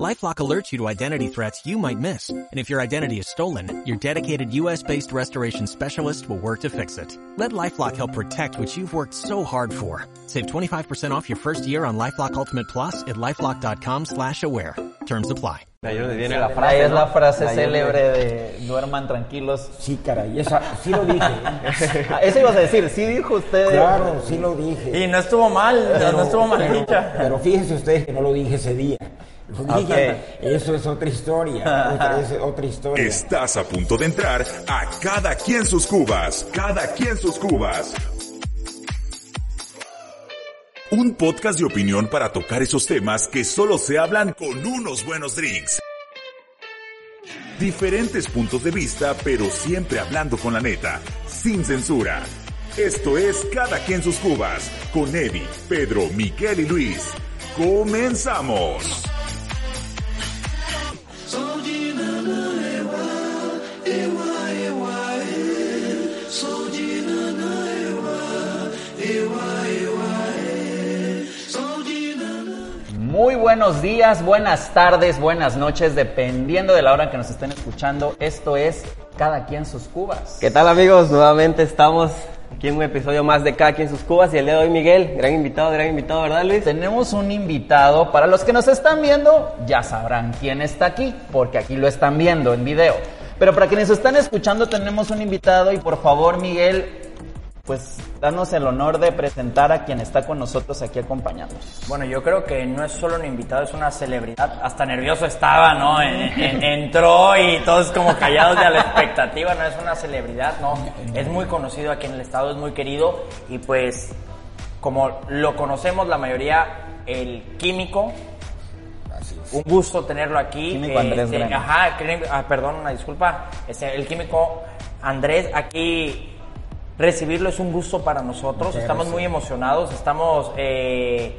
LifeLock alerts you to identity threats you might miss. And if your identity is stolen, your dedicated US-based restoration specialist will work to fix it. Let LifeLock help protect what you've worked so hard for. Save 25% off your first year on LifeLock Ultimate Plus at LifeLock.com slash aware. Terms apply. Ahí es la Ahí frase. es la frase Ahí célebre de duerman tranquilos. Sí, caray, esa, sí lo dije. ¿eh? Ah, Eso ibas a decir, sí dijo usted. Claro, sí lo dije. Y no estuvo mal, no estuvo mal pero, dicha. pero fíjense ustedes que no lo dije ese día. Eso es otra historia. Otra, es otra historia. Estás a punto de entrar a Cada quien sus cubas. Cada quien sus cubas. Un podcast de opinión para tocar esos temas que solo se hablan con unos buenos drinks. Diferentes puntos de vista, pero siempre hablando con la neta, sin censura. Esto es Cada quien sus cubas, con Eddie, Pedro, Miguel y Luis. ¡Comenzamos! Muy buenos días, buenas tardes, buenas noches, dependiendo de la hora que nos estén escuchando. Esto es Cada quien sus cubas. ¿Qué tal amigos? Nuevamente estamos aquí en un episodio más de Cada quien sus cubas y el día de hoy Miguel, gran invitado, gran invitado, ¿verdad Luis? Tenemos un invitado, para los que nos están viendo, ya sabrán quién está aquí, porque aquí lo están viendo en video. Pero para quienes están escuchando, tenemos un invitado y por favor, Miguel, pues danos el honor de presentar a quien está con nosotros aquí acompañándonos. Bueno, yo creo que no es solo un invitado, es una celebridad. Hasta nervioso estaba, ¿no? En- en- entró y todos como callados de la expectativa. No es una celebridad, ¿no? Es muy conocido aquí en el estado, es muy querido. Y pues, como lo conocemos la mayoría, el químico. Un gusto tenerlo aquí. Químico Andrés Este. Ajá, ah, perdón, una disculpa. Este, el químico Andrés aquí recibirlo es un gusto para nosotros. Muchas estamos gracias. muy emocionados, estamos eh,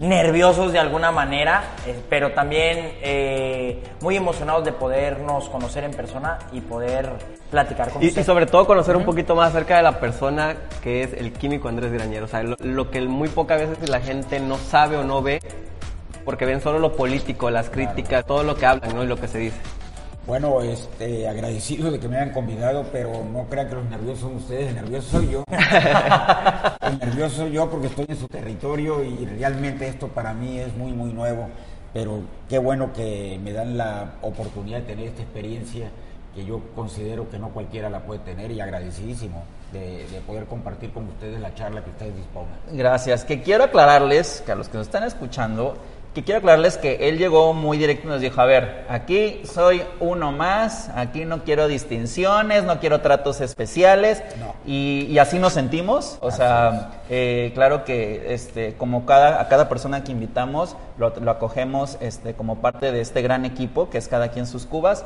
nerviosos de alguna manera, eh, pero también eh, muy emocionados de podernos conocer en persona y poder platicar con Y, usted. y sobre todo conocer un poquito más acerca de la persona que es el químico Andrés Grañero. O sea, lo, lo que muy pocas veces la gente no sabe o no ve, porque ven solo lo político, las críticas, todo lo que hablan ¿no? y lo que se dice. Bueno, este, agradecido de que me hayan convidado, pero no crean que los nerviosos son ustedes, el nervioso soy yo. el nervioso soy yo porque estoy en su territorio y realmente esto para mí es muy, muy nuevo. Pero qué bueno que me dan la oportunidad de tener esta experiencia que yo considero que no cualquiera la puede tener y agradecidísimo de, de poder compartir con ustedes la charla que ustedes dispongan. Gracias. Que quiero aclararles, que a los que nos están escuchando, que quiero aclararles que él llegó muy directo y nos dijo, a ver, aquí soy uno más, aquí no quiero distinciones, no quiero tratos especiales. No. Y, y así nos sentimos. O sea, eh, claro que este, como cada, a cada persona que invitamos, lo, lo acogemos este, como parte de este gran equipo, que es cada quien sus cubas.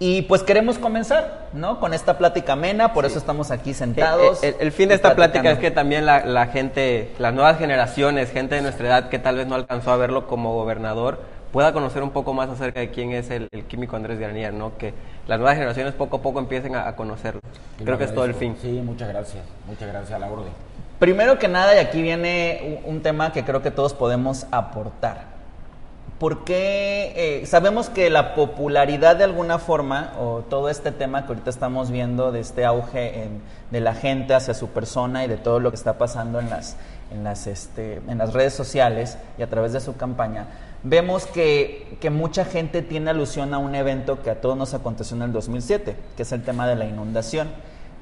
Y pues queremos comenzar, ¿no? Con esta plática amena, por eso estamos aquí sentados. El, el- el fin de esta plática es que también la, la gente, las nuevas generaciones, gente de nuestra edad que tal vez no alcanzó a verlo como gobernador, pueda conocer un poco más acerca de quién es el, el químico Andrés Granier, ¿no? Que las nuevas generaciones poco a poco empiecen a, a conocerlo. Creo que es todo el fin. Sí, muchas gracias, muchas gracias a la orden. Primero que nada, y aquí viene un un tema que creo que todos podemos aportar. ¿Por qué eh, sabemos que la popularidad de alguna forma, o todo este tema que ahorita estamos viendo de este auge de la gente hacia su persona y de todo lo que está pasando en las, en las, este, en las redes sociales y a través de su campaña, vemos que, que mucha gente tiene alusión a un evento que a todos nos aconteció en el 2007, que es el tema de la inundación.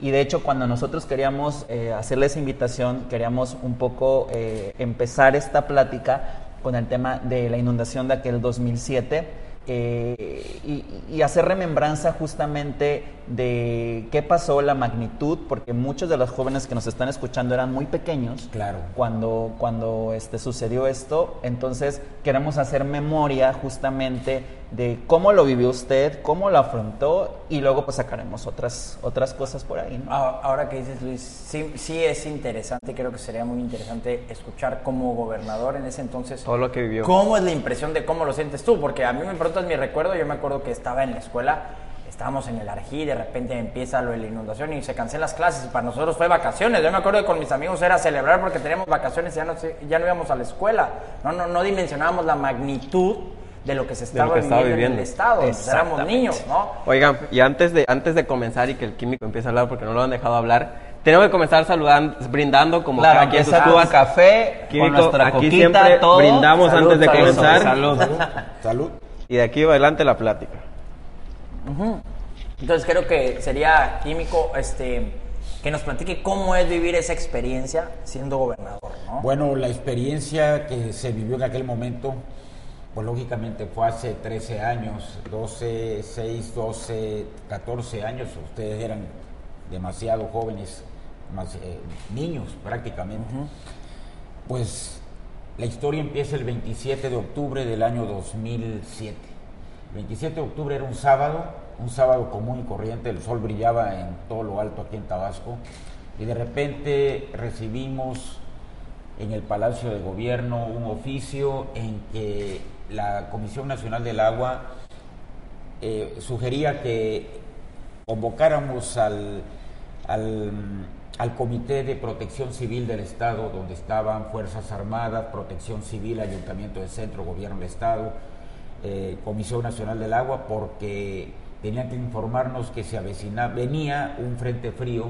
Y de hecho, cuando nosotros queríamos eh, hacerle esa invitación, queríamos un poco eh, empezar esta plática con el tema de la inundación de aquel 2007 eh, y, y hacer remembranza justamente de qué pasó, la magnitud, porque muchos de los jóvenes que nos están escuchando eran muy pequeños Claro. cuando, cuando este, sucedió esto. Entonces queremos hacer memoria justamente de cómo lo vivió usted, cómo lo afrontó y luego pues sacaremos otras, otras cosas por ahí. ¿no? Ah, Ahora que dices Luis, sí, sí es interesante, creo que sería muy interesante escuchar como gobernador en ese entonces Todo lo que vivió. ¿Cómo es la impresión de cómo lo sientes tú? Porque a mí me preguntas mi recuerdo, yo me acuerdo que estaba en la escuela, estábamos en el Arjí, de repente empieza lo de la inundación y se cancelan las clases, y para nosotros fue vacaciones, yo me acuerdo que con mis amigos era celebrar porque teníamos vacaciones y ya no, ya no íbamos a la escuela, no, no, no dimensionábamos la magnitud de lo que se estaba, que estaba viviendo, en viviendo. el Estado, pues éramos niños, ¿no? Oigan, y antes de, antes de comenzar y que el químico empiece a hablar porque no lo han dejado hablar, tenemos que comenzar saludando, brindando como Claro, cada quien sus cubas. café, Químico, con nuestra aquí coquita, siempre todo. brindamos Salud, antes de salud, comenzar. Salud. Salud. Y de aquí va adelante la plática. Entonces creo que sería químico este, que nos platique cómo es vivir esa experiencia siendo gobernador, ¿no? Bueno, la experiencia que se vivió en aquel momento, pues lógicamente fue hace 13 años, 12, 6, 12, 14 años. Ustedes eran demasiado jóvenes, más, eh, niños prácticamente. Pues la historia empieza el 27 de octubre del año 2007. El 27 de octubre era un sábado, un sábado común y corriente, el sol brillaba en todo lo alto aquí en Tabasco y de repente recibimos en el Palacio de Gobierno un oficio en que la Comisión Nacional del Agua eh, sugería que convocáramos al, al, Comité de Protección Civil del Estado, donde estaban Fuerzas Armadas, Protección Civil, Ayuntamiento del Centro, Gobierno del Estado, eh, Comisión Nacional del Agua, porque tenían que informarnos que se avecina, venía un frente frío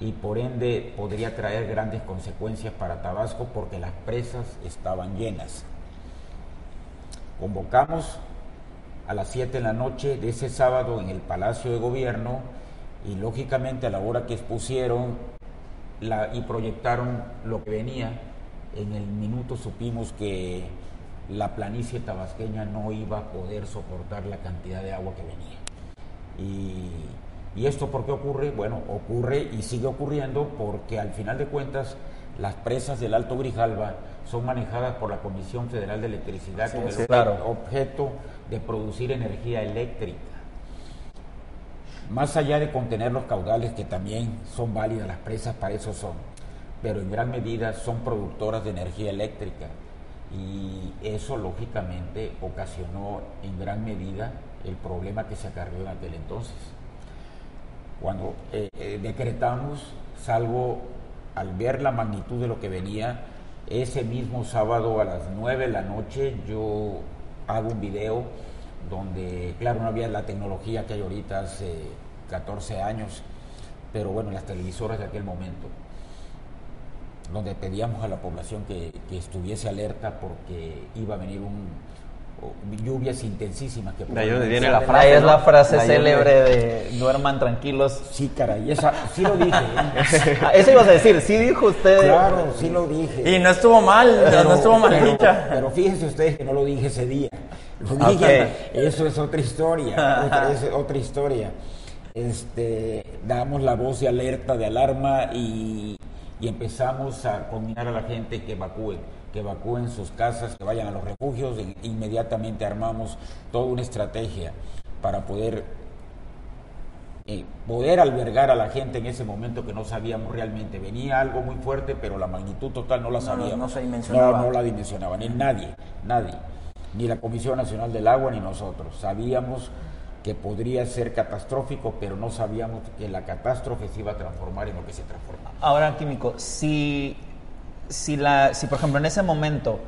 y por ende podría traer grandes consecuencias para Tabasco porque las presas estaban llenas. Convocamos a las 7 de la noche de ese sábado en el Palacio de Gobierno y lógicamente a la hora que expusieron y proyectaron lo que venía, en el minuto supimos que la planicie tabasqueña no iba a poder soportar la cantidad de agua que venía. Y, ¿Y esto por qué ocurre? Bueno, ocurre y sigue ocurriendo porque al final de cuentas las presas del Alto Grijalva son manejadas por la Comisión Federal de Electricidad con el sí, claro. objeto de producir energía eléctrica. Más allá de contener los caudales, que también son válidas las presas, para eso son, pero en gran medida son productoras de energía eléctrica. Y eso lógicamente ocasionó en gran medida el problema que se acarreó en aquel entonces. Cuando eh, eh, decretamos, salvo al ver la magnitud de lo que venía, ese mismo sábado a las 9 de la noche yo hago un video donde, claro, no había la tecnología que hay ahorita hace 14 años, pero bueno, las televisoras de aquel momento, donde pedíamos a la población que, que estuviese alerta porque iba a venir un, lluvias intensísimas. Que De ahí viene la frase, es ¿no? la frase La célebre de duerman tranquilos. Sí, caray, esa, sí lo dije. ¿eh? Ah, Eso ibas a decir, sí dijo usted. Claro, sí lo dije. Y no estuvo mal, no estuvo mal pero, dicha. pero fíjense ustedes que no lo dije ese día. Lo Ah, dije, eso es otra historia, otra, es otra historia. Este, damos la voz de alerta, de alarma y, y empezamos a combinar a la gente que evacúen, que evacúen sus casas, que vayan a los refugios. E- inmediatamente armamos toda una estrategia para poder eh, poder albergar a la gente en ese momento que no sabíamos realmente. Venía algo muy fuerte, pero la magnitud total no la No, sabíamos. no se dimensionaba. No, no la dimensionaba, ni nadie, nadie. Ni la Comisión Nacional del Agua, ni nosotros. Sabíamos que podría ser catastrófico, pero no sabíamos que la catástrofe se iba a transformar en lo que se transformó. Ahora, Químico, si, si, la, si por ejemplo en ese momento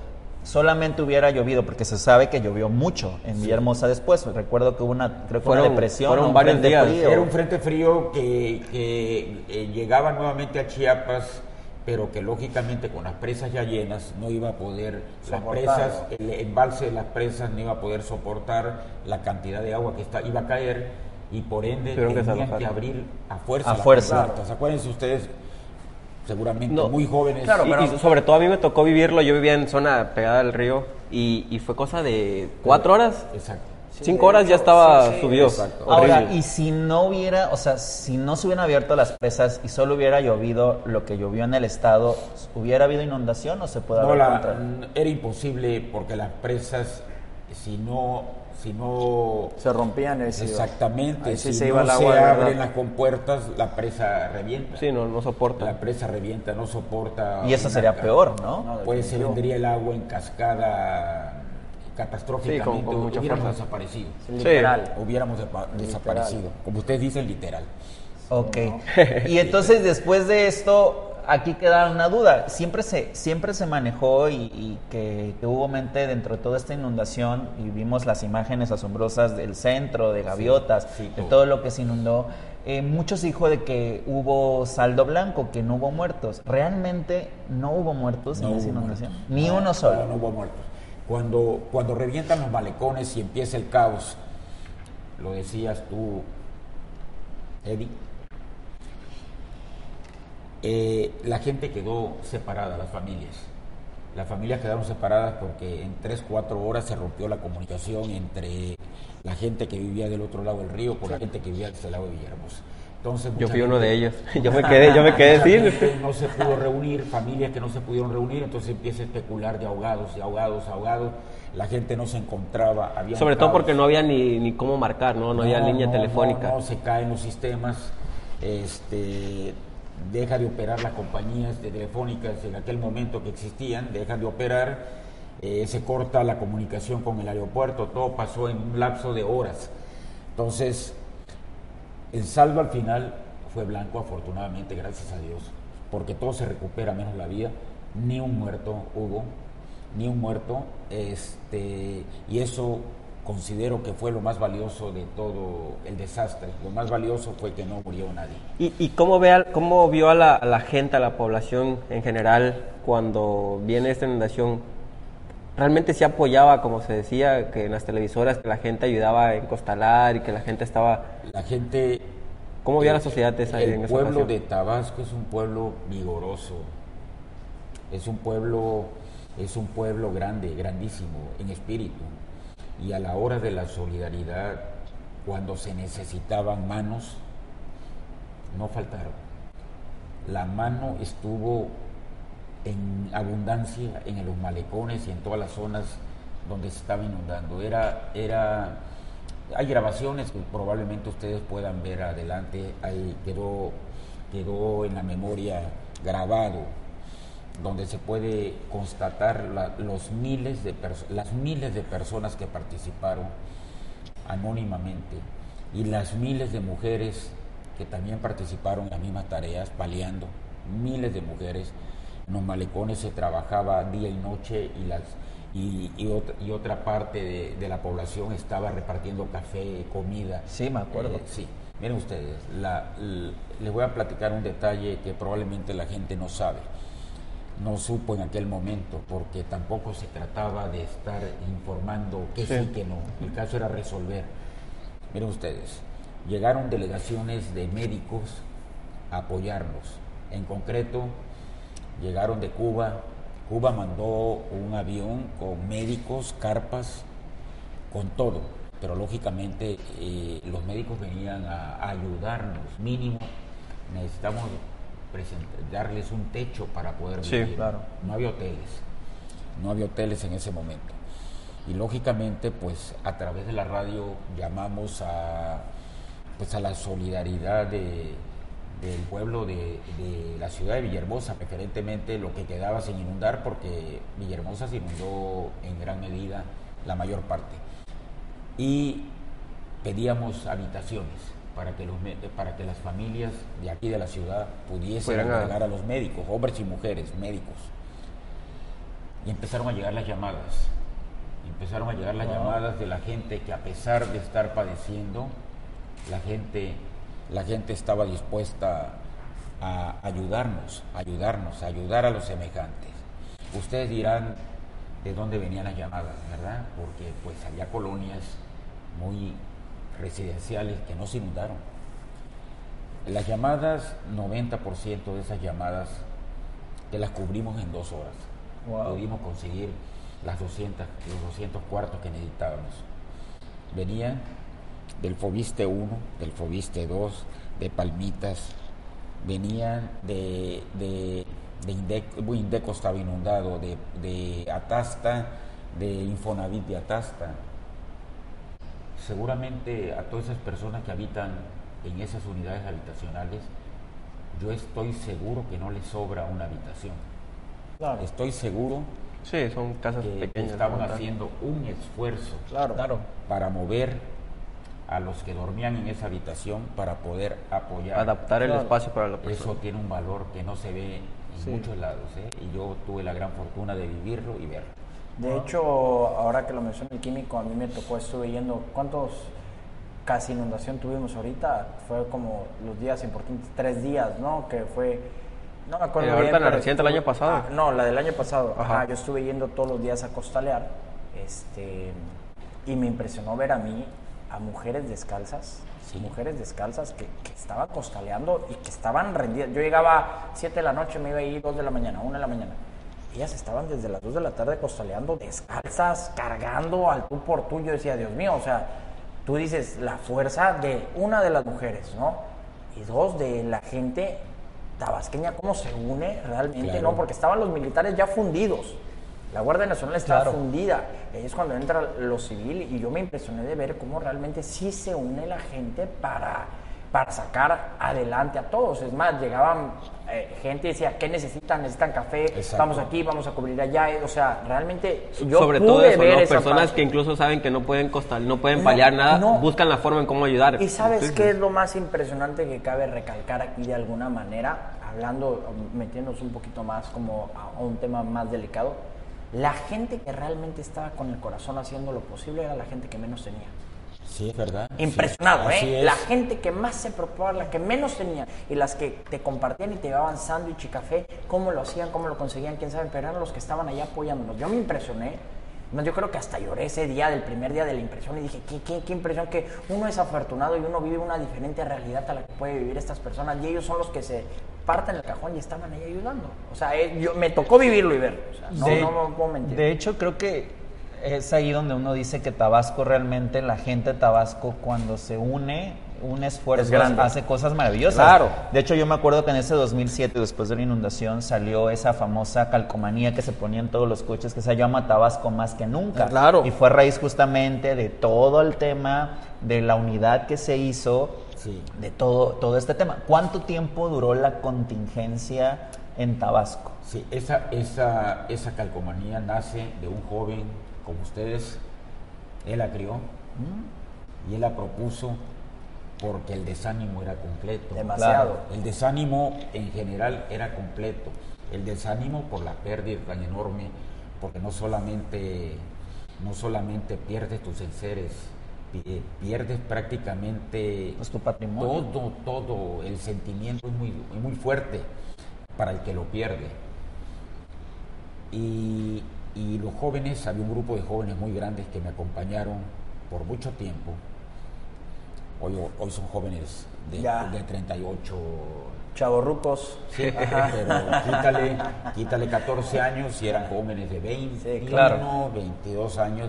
solamente hubiera llovido, porque se sabe que llovió mucho en Villahermosa después, recuerdo que hubo una, creo que una Fueron- depresión, fueron un varios días. frío. Era un frente frío que, que, eh, llegaba nuevamente a Chiapas, pero que lógicamente con las presas ya llenas no iba a poder, las presas, el embalse de las presas no iba a poder soportar la cantidad de agua que está, iba a caer y por ende Tuvieron que tenían desalojar. que abrir a fuerza A las fuerza. puertas. Acuérdense ustedes, seguramente No. muy jóvenes. Claro, Y- pero- y, sobre todo a mí me tocó vivirlo, yo vivía en zona pegada al río y, y fue cosa de cuatro horas, Exacto. cinco horas ya estaba subido. exacto. Ahora, y si no hubiera, o sea, si no se hubieran abierto las presas y solo hubiera llovido lo que llovió en el estado, ¿hubiera habido inundación o se puede No, haber la- contra- era imposible porque las presas, si no si no Se rompían ese. exactamente, si se iba no el se agua, de abren verdad. las compuertas, la presa revienta. Sí, no, no soporta. La presa revienta, no soporta. Y eso una sería peor, ¿no? No, Pues se vendría el agua en cascada catastróficamente, Sí, con- con mucha hubiéramos fuerza. desaparecido. Literal. Hubiéramos desaparecido, como ustedes dicen, literal. Ok. Y entonces después de esto, aquí queda una duda. Siempre se, siempre se manejó y, y que, que hubo mente dentro de toda esta inundación y vimos las imágenes asombrosas del centro, de gaviotas, sí, de todo. lo que se inundó. Eh, mucho se dijo de que hubo saldo blanco, que no hubo muertos. ¿Realmente no hubo muertos No en esa inundación? muertos. Ni No, uno solo. No, no hubo muertos. Cuando, cuando revientan los malecones y empieza el caos, lo decías tú, Eddie, eh, la gente quedó separada, las familias. Las familias quedaron separadas porque en 3, 4 horas se rompió la comunicación entre la gente que vivía del otro lado del río con la gente que vivía de este lado de Villahermosa. Entonces, Yo fui uno gente- de ellos. Yo me quedé, yo me quedé sin. No se pudo reunir, familias que no se pudieron reunir, entonces empieza a especular de ahogados y ahogados, ahogados. La gente no se encontraba. Había Sobre todo porque no había ni, ni cómo marcar, ¿no? No, había línea no, telefónica. No, no, se caen los sistemas. Este, deja de operar las compañías telefónicas en aquel momento que existían, dejan de operar, eh, se corta la comunicación con el aeropuerto, todo pasó en un lapso de horas. Entonces, el saldo al final fue blanco, afortunadamente, gracias a Dios, porque todo se recupera menos la vida, ni un muerto hubo, ni un muerto, este, y eso considero que fue lo más valioso de todo el desastre. Lo más valioso fue que no murió nadie. ¿Y, y cómo, ve al- cómo vio a la, a la gente, a la población en general, cuando viene esta inundación? ¿Realmente se apoyaba, como se decía, que en las televisoras, que la gente ayudaba a encostalar y que la gente estaba... La gente... ¿Cómo vio a la sociedad esa, El en esa pueblo ocasión? de Tabasco es un pueblo vigoroso. Es un pueblo, es un pueblo grande, grandísimo en espíritu. Y a la hora de la solidaridad, cuando se necesitaban manos, no faltaron. La mano estuvo en abundancia en los malecones y en todas las zonas donde se estaba inundando. Era, era, hay grabaciones que probablemente ustedes puedan ver adelante, quedó, quedó en la memoria grabado, donde se puede constatar la- los miles de las miles de personas que participaron anónimamente y las miles de mujeres que también participaron en las mismas tareas, paliando, miles de mujeres. En los malecones se trabajaba día y noche y, las, y, y otra, y otra parte de, de la población estaba repartiendo café, comida. Sí, me acuerdo. Eh, sí, miren ustedes, la- les voy a platicar un detalle que probablemente la gente no sabe no supo en aquel momento, porque tampoco se trataba de estar informando que sí, que no. El caso era resolver. Miren ustedes, llegaron delegaciones de médicos a apoyarnos. En concreto, llegaron de Cuba. Cuba mandó un avión con médicos, carpas, con todo. Pero lógicamente eh, los médicos venían a, a ayudarnos. Mínimo, necesitamos darles un techo para poder Sí, vivir. claro. No había hoteles. No había hoteles en ese momento. Y lógicamente, pues a través de la radio llamamos a, pues, a la solidaridad de- del pueblo de, de la ciudad de Villahermosa, preferentemente lo que quedaba sin inundar, porque Villahermosa se inundó en gran medida la mayor parte. Y pedíamos habitaciones para que, los, para que las familias de aquí de la ciudad pudiesen Fueran a- los médicos, hombres y mujeres, médicos. Y empezaron a llegar las llamadas. Empezaron a llegar las llamadas de la gente que a pesar de estar padeciendo, la gente, la gente estaba dispuesta a ayudarnos, a ayudarnos, a ayudar a los semejantes. Ustedes dirán de dónde venían las llamadas, ¿verdad? Porque pues había colonias muy residenciales que no se inundaron. Las llamadas, 90% de esas llamadas, que las cubrimos en dos horas. Wow. Pudimos conseguir las 200, los 200 cuartos que necesitábamos. Venían del Fobiste 1, del Fobiste 2, de Palmitas, venían de, de, de Indeco, Indeco estaba inundado, de, de Atasta, de Infonavit de Atasta. Seguramente a todas esas personas que habitan en esas unidades habitacionales, yo estoy seguro que no les sobra una habitación. Claro. Estoy seguro Sí, son casas que pequeñas. estaban haciendo un esfuerzo Claro. Claro. para mover a los que dormían en esa habitación para poder apoyar. Adaptar el Claro. espacio para la persona. Eso tiene un valor que no se ve en Sí. muchos lados, ¿eh? y yo tuve la gran fortuna de vivirlo y verlo. De hecho, ahora que lo menciona el químico, a mí me tocó, estuve yendo, ¿cuántos casi inundación tuvimos ahorita? Fue como los días importantes, tres días, ¿no? Que fue, no me acuerdo Eh, ahorita bien. en la reciente, el estuve- año pasado. Ah, no, la del año pasado. Ajá. Ajá, yo estuve yendo todos los días a costalear, este, y me impresionó ver a mí a mujeres descalzas, mujeres descalzas que, que estaban costaleando y que estaban rendidas. Yo llegaba a 7 de la noche, me iba a ir 2 de la mañana, 1 de la mañana. Ellas estaban desde las 2 de la tarde costaleando descalzas, cargando al tú por tú. Yo decía, Dios mío, o sea, tú dices la fuerza de una de las mujeres, ¿no? Y dos, de la gente tabasqueña, cómo se une realmente, Claro. ¿no? Porque estaban los militares ya fundidos. La Guardia Nacional estaba Claro. fundida. Ahí es cuando entra lo civil y yo me impresioné de ver cómo realmente sí se une la gente para, para sacar adelante a todos. Es más, llegaban eh, gente y decía, ¿qué necesitan? ¿Necesitan café? Exacto. Vamos aquí, vamos a cubrir allá. O sea, realmente yo Sobre pude todo eso, ver ¿no? esa Personas parte. que incluso saben que no pueden costar, no pueden No, paliar nada, no. buscan la forma en cómo ayudar. ¿Y sabes Sí, qué es lo más impresionante que cabe recalcar aquí de alguna manera? Hablando, metiéndonos un poquito más como a a un tema más delicado. La gente que realmente estaba con el corazón haciendo lo posible era la gente que menos tenía. Sí, es verdad. Impresionado, Sí, ¿eh? es. La gente que más se preocupaba, la que menos tenía, y las que te compartían y te llevaban sándwich y café, cómo lo hacían, cómo lo conseguían, quién sabe, pero eran los que estaban allá apoyándonos. Yo me impresioné, yo creo que hasta lloré ese día, del primer día de la impresión, y dije, qué, qué, qué impresión que uno es afortunado y uno vive una diferente realidad a la que puede vivir estas personas, y ellos son los que se parten el cajón y estaban ahí ayudando. O sea, eh, yo, me tocó vivirlo y verlo. O sea, no, de, no, no puedo mentir. de hecho, creo que es ahí donde uno dice que Tabasco realmente, la gente de Tabasco, cuando se une, un Es esfuerzo, hace cosas maravillosas. Claro. De hecho, yo me acuerdo que en ese 2007, después de la inundación, salió esa famosa calcomanía que se ponía en todos los coches, que se llama Tabasco más que nunca. Claro. Y fue a raíz justamente de todo el tema, de la unidad que se hizo, Sí. de todo, todo este tema. ¿Cuánto tiempo duró la contingencia en Tabasco? Sí, esa, esa, esa calcomanía nace de un joven como ustedes. Él la crió y él la propuso porque el desánimo era completo. Demasiado. El desánimo en general era completo. El desánimo por la pérdida tan enorme, porque no solamente, no solamente pierdes tus enseres, pi- pierdes prácticamente Pues tu patrimonio. todo, todo. El sentimiento es muy, muy fuerte para el que lo pierde. Y, y los jóvenes, había un grupo de jóvenes muy grandes que me acompañaron por mucho tiempo. Hoy, hoy son jóvenes de, de 38, Chavorrucos. Sí, pero quítale, quítale 14 años y eran jóvenes de 20, Sí, claro. 22 años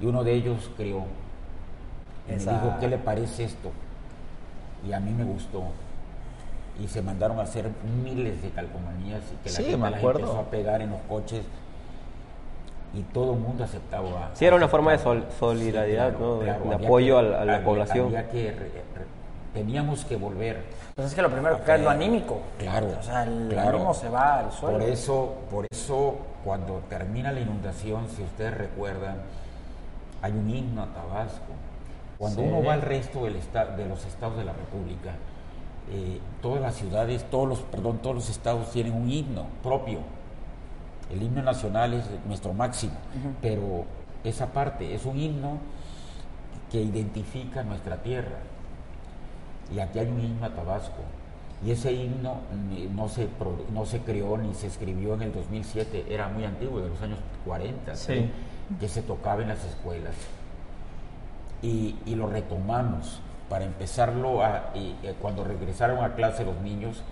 y uno de ellos crió. Y Esa- me dijo, ¿qué le parece esto? Y a mí me gustó. Y se mandaron a hacer miles de calcomanías y que la Sí, gente me las acuerdo. empezó a pegar en los coches y todo el mundo aceptaba. Sí, era una forma de sol- solidaridad, ¿no? De- apoyo que- a la- a la había- población. había que re- re- teníamos que volver Pues es que lo primero que cae es lo anímico. Claro. O sea, el claro. ánimo se va al suelo. Por eso, por eso, cuando termina la inundación, si ustedes recuerdan, hay un himno a Tabasco. Cuando Sí. uno va al resto del esta- de los estados de la República, eh, todas las ciudades, todos los, perdón, todos los estados tienen un himno propio. El himno nacional es nuestro máximo, pero esa parte es un himno que identifica nuestra tierra. Y aquí hay un himno a Tabasco. Y ese himno ni- no se, no se creó ni se escribió en el 2007, era muy antiguo, de los años 40, Sí. creo, que se tocaba en las escuelas. Y, y lo retomamos para empezarlo a, y, eh, cuando regresaron a clase los niños,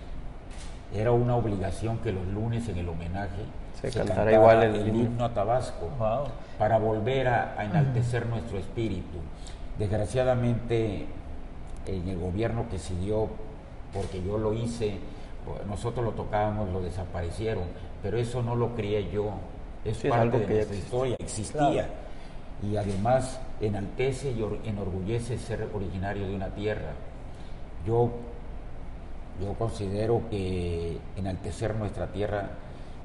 era una obligación que los lunes en el homenaje Se cantara igual el el himno. himno a Tabasco Wow. para volver a, a enaltecer nuestro espíritu. Desgraciadamente, en el gobierno que siguió, porque yo lo hice, nosotros lo tocábamos, lo desaparecieron, pero eso no lo crié yo, es Sí, es parte algo de que nuestra existe. historia, existía. Y además enaltece y enorgullece ser originario de una tierra. Yo, yo considero que enaltecer nuestra tierra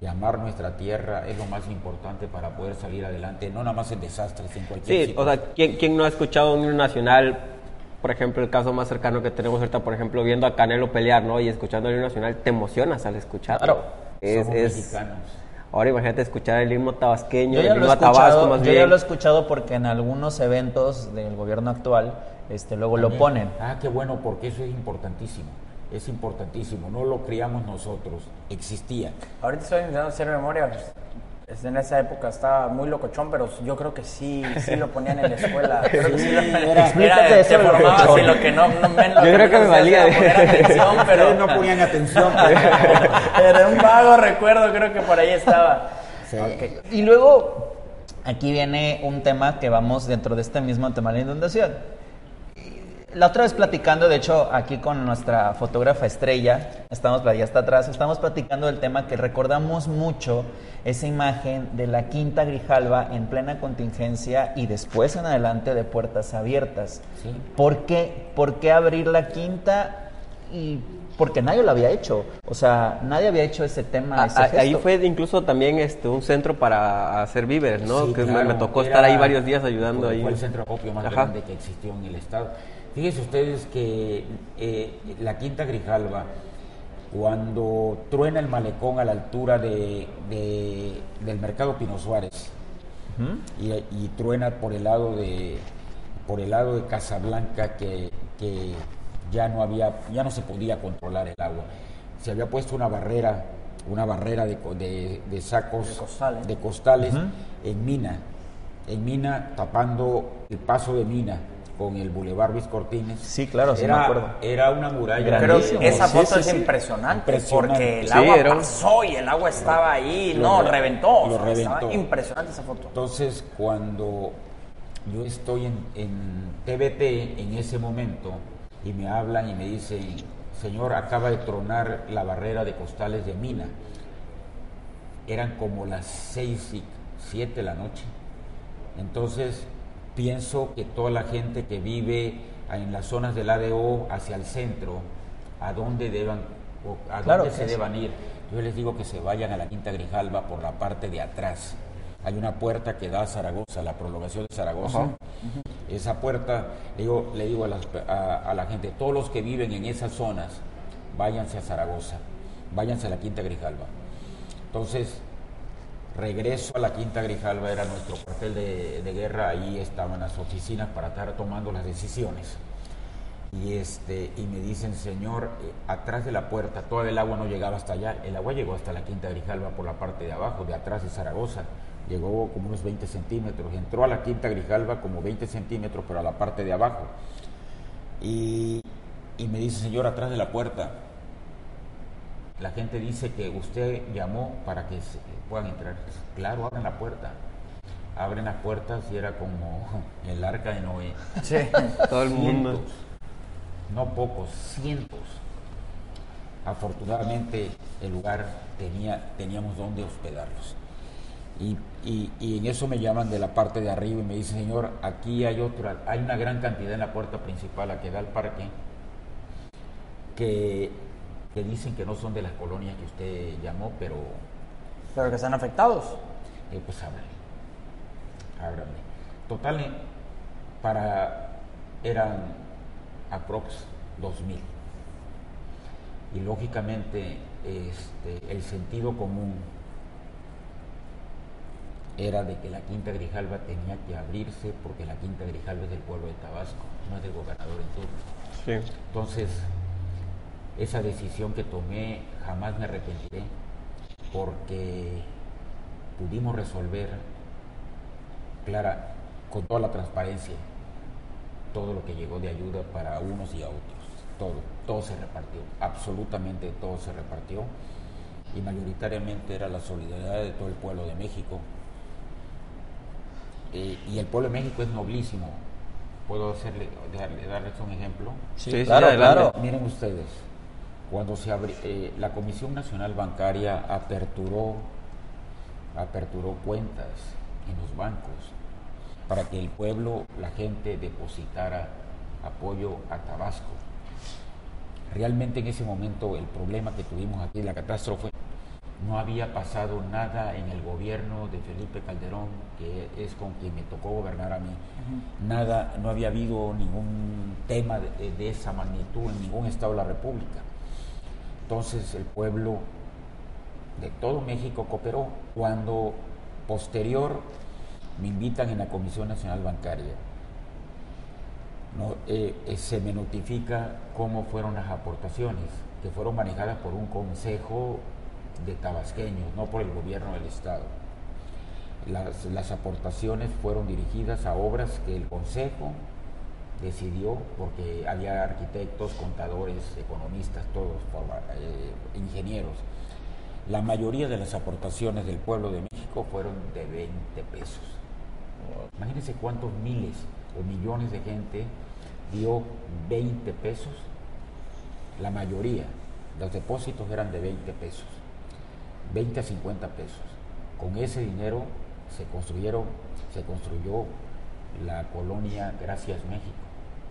y amar nuestra tierra es lo más importante para poder salir adelante, no nada más en desastres, en cualquier Sí, o sea, ¿quién, ¿quién, no ha escuchado un himno nacional? Por ejemplo, el caso más cercano que tenemos ahorita, por ejemplo, viendo a Canelo pelear, ¿no? Y escuchando el himno nacional, te emocionas al escuchar. Claro, es, somos es, mexicanos. Ahora imagínate escuchar el himno tabasqueño, Yo ya, el lo he himno Tabasco escuchado, más yo bien. ya lo he escuchado porque en algunos eventos del gobierno actual este, luego lo ponen. Ah, qué bueno, porque eso es importantísimo. Es importantísimo. No lo criamos nosotros, existía. Ahorita estoy intentando hacer memoria. pues, En esa época estaba muy locochón, pero yo creo que sí, sí lo ponían en la escuela. Creo que sí lo, era- Explícate era- eso te de formabas y lo que no, no men- lo Yo creo que menos me valía poner atención, pero no ponían atención. era un vago recuerdo, creo que por ahí estaba. Sí. Ok. Y luego, aquí viene un tema que vamos dentro de este mismo tema, la inundación. La otra vez platicando, de hecho, aquí con nuestra fotógrafa estrella, estamos, ya está atrás, estamos platicando del tema que recordamos mucho esa imagen de la Quinta Grijalva en plena contingencia y después en adelante de puertas abiertas. Sí. ¿Por qué? ¿Por qué abrir la Quinta? Y porque nadie lo había hecho. O sea, nadie había hecho ese tema. Ah, ese ah, ahí fue incluso también este un centro para hacer víveres, ¿no? Sí, que me- claro, me, tocó era- estar ahí varios días ayudando fue- ahí. Fue el centro de acopio más Ajá. grande que existió en el estado. Fíjense ustedes que eh, la Quinta Grijalva, cuando truena el malecón a la altura de, de- del mercado Pino Suárez y, y truena por el lado de por el lado de Casablanca que, que ya no había ya no se podía controlar el agua. Se había puesto una barrera una barrera de, de- de sacos De costales. de costales en Mina en Mina tapando el paso de Mina con el Boulevard Luis Cortines Sí, claro, sí me era, acuerdo. era una muralla Pero esa Sí, foto sí, es sí. impresionante, Impresionante. porque el Sí, agua era un- pasó y el agua estaba ahí, Lo no, re- reventó. lo sea, estaba reventó. impresionante esa foto. Entonces, cuando yo estoy en, en TVT en ese momento y me hablan y me dicen, señor, acaba de tronar la barrera de costales de Mina, eran como las seis y siete de la noche. Entonces, pienso que toda la gente que vive en las zonas del ADO hacia el centro, a dónde deban o a Claro dónde se sí. deban ir. Yo les digo que se vayan a la Quinta Grijalva por la parte de atrás. Hay una puerta que da a Zaragoza, la prolongación de Zaragoza. Esa puerta, le digo, le digo a, las pe- a- a la gente, todos los que viven en esas zonas, váyanse a Zaragoza, váyanse a la Quinta Grijalva. Entonces, regreso a la Quinta Grijalva, era nuestro cuartel de, guerra, ahí estaban las oficinas para estar tomando las decisiones. Y, este, y me dicen, señor, eh, atrás de la puerta, toda el agua no llegaba hasta allá, el agua llegó hasta la Quinta Grijalva por la parte de abajo, de atrás de Zaragoza, llegó como unos 20 centímetros, entró a la Quinta Grijalva como 20 centímetros, pero a la parte de abajo. Y, y me dice, señor, atrás de la puerta, la gente dice que usted llamó para que puedan entrar. Claro, abren la puerta. Abren las puertas y era como el arca de Noé. Sí. Todo el mundo. Cientos, no pocos, cientos. Afortunadamente el lugar tenía, teníamos donde hospedarlos. Y, y- y en eso me llaman de la parte de arriba y me dicen, señor, aquí hay otra, hay una gran cantidad en la puerta principal a que da al parque que, que dicen que no son de las colonias que usted llamó, pero Pero que están afectados. eh, pues ábrale. Ábrale. Total, eh, para, eran aprox 2000. Y lógicamente este, el sentido común era de que la Quinta Grijalva tenía que abrirse porque la Quinta Grijalva es del pueblo de Tabasco, no es del gobernador en turno. Sí. Entonces, esa decisión que tomé jamás me arrepentiré porque pudimos resolver, Clara, con toda la transparencia, todo lo que llegó de ayuda para unos y a otros. Todo, todo se repartió, absolutamente todo se repartió y mayoritariamente era la solidaridad de todo el pueblo de México. Eh, y el pueblo de México es noblísimo. ¿Puedo hacerle, darle- darles un ejemplo? Sí, sí, claro, claro. Miren ustedes, cuando se abri- eh, la Comisión Nacional Bancaria aperturó, aperturó cuentas en los bancos, para que el pueblo, la gente depositara apoyo a Tabasco. Realmente en ese momento el problema que tuvimos aquí, la catástrofe, no había pasado nada en el gobierno de Felipe Calderón, que es con quien me tocó gobernar a mí. Nada, no había habido ningún tema de, de, esa magnitud en ningún estado de la República. Entonces el pueblo de todo México cooperó. Cuando posterior me invitan en la Comisión Nacional Bancaria, eh, eh, se me notifica cómo fueron las aportaciones, que fueron manejadas por un consejo de tabasqueños, no por el gobierno del Estado. Las, aportaciones fueron dirigidas a obras que el Consejo decidió, porque había arquitectos, contadores, economistas, todos, eh, ingenieros. La mayoría de las aportaciones del pueblo de México fueron de 20 pesos. Imagínense cuántos miles o millones de gente dio 20 pesos. La mayoría, los depósitos eran de 20 pesos. 20 a 50 pesos. Con ese dinero se construyeron, se construyó la colonia Gracias México,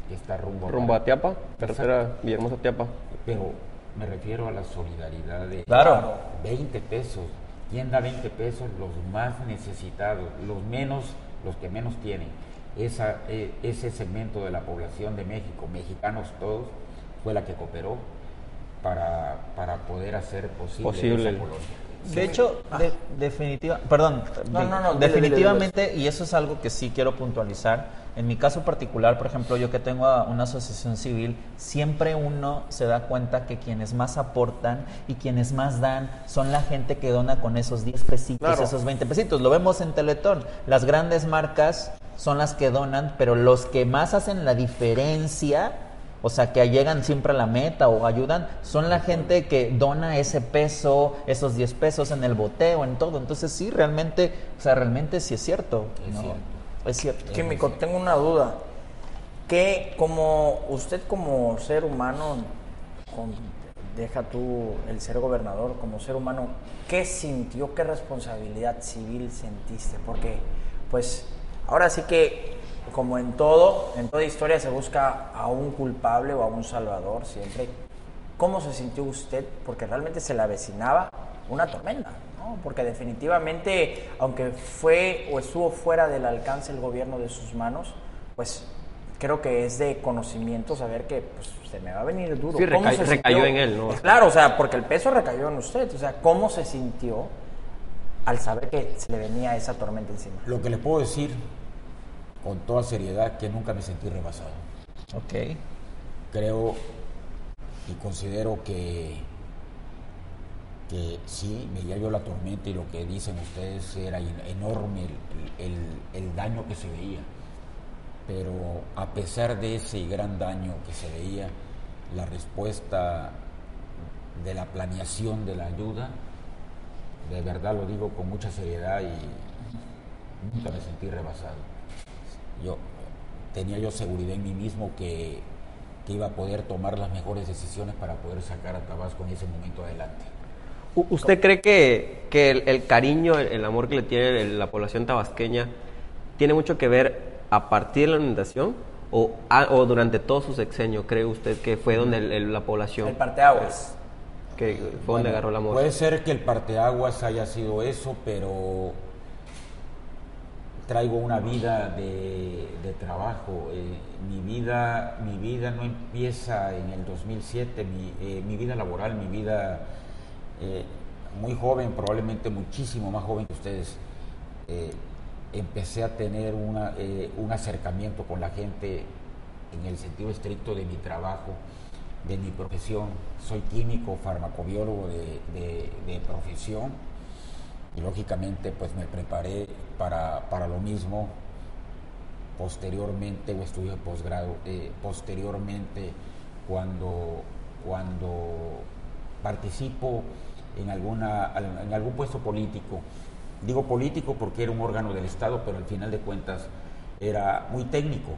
que está rumbo, rumbo a Tiapa, tercera Villahermosa Tiapa. Pero me refiero a la solidaridad de claro. 20 pesos. ¿Quién da 20 pesos? Los más necesitados, los menos, los que menos tienen. Esa, eh, ese segmento de la población de México, mexicanos todos, fue la que cooperó para, para poder hacer posible, Posible. esa colonia. De hecho, de, definitiva, perdón, No, no, no, definitivamente, y eso es algo que sí quiero puntualizar, en mi caso particular, por ejemplo, yo que tengo una asociación civil, siempre uno se da cuenta que quienes más aportan y quienes más dan son la gente que dona con esos 10 pesitos, Claro. esos 20 pesitos. Lo vemos en Teletón. Las grandes marcas son las que donan, pero los que más hacen la diferencia o sea, que llegan siempre a la meta o ayudan, son la gente que dona ese peso, esos 10 pesos en el boteo, en todo. Entonces sí, realmente, o sea, realmente sí es cierto. Es ¿no? cierto. Es cierto. Químico, tengo una duda. ¿Qué, como usted como ser humano, con- deja tú el ser gobernador, como ser humano, ¿qué sintió, qué responsabilidad civil sentiste? Porque, pues, ahora sí que, como en todo, en toda historia se busca a un culpable o a un salvador siempre. ¿Cómo se sintió usted? Porque realmente se le avecinaba una tormenta, ¿no? Porque definitivamente, aunque fue o estuvo fuera del alcance del gobierno de sus manos, pues creo que es de conocimiento saber que pues, se me va a venir duro. Sí, ¿Cómo reca- se recayó sintió? en él, ¿no? Claro, o sea, porque el peso recayó en usted. O sea, ¿cómo se sintió al saber que se le venía esa tormenta encima? Lo que le puedo decir con toda seriedad que nunca me sentí rebasado. Ok. Creo y considero que, que sí, veía yo la tormenta y lo que dicen ustedes era en- enorme el, el- el daño que se veía. Pero a pesar de ese gran daño que se veía, la respuesta de la planeación de la ayuda, de verdad lo digo con mucha seriedad y nunca me sentí rebasado. Yo tenía yo seguridad en mí mismo que, que iba a poder tomar las mejores decisiones para poder sacar a Tabasco en ese momento adelante. ¿Usted cree que, que el, el cariño, el, el amor que le tiene la población tabasqueña tiene mucho que ver a partir de la inundación o, a- o durante todo su sexenio? ¿Cree usted que fue donde el- el- la población El parteaguas. que fue donde agarró el amor? Puede ser que el parteaguas haya sido eso, pero traigo una vida de, trabajo. Eh, mi, vida, mi vida no empieza en el 2007, mi, eh, mi vida laboral, mi vida eh, muy joven, probablemente muchísimo más joven que ustedes. empecé a tener un acercamiento con la gente en el sentido estricto de mi trabajo, de mi profesión. Soy químico, farmacobiólogo de profesión y lógicamente pues me preparé para, para lo mismo. Posteriormente o estudio de posgrado eh, posteriormente cuando cuando participo en alguna en algún puesto político. Digo político porque era un órgano del estado pero al final de cuentas era muy técnico.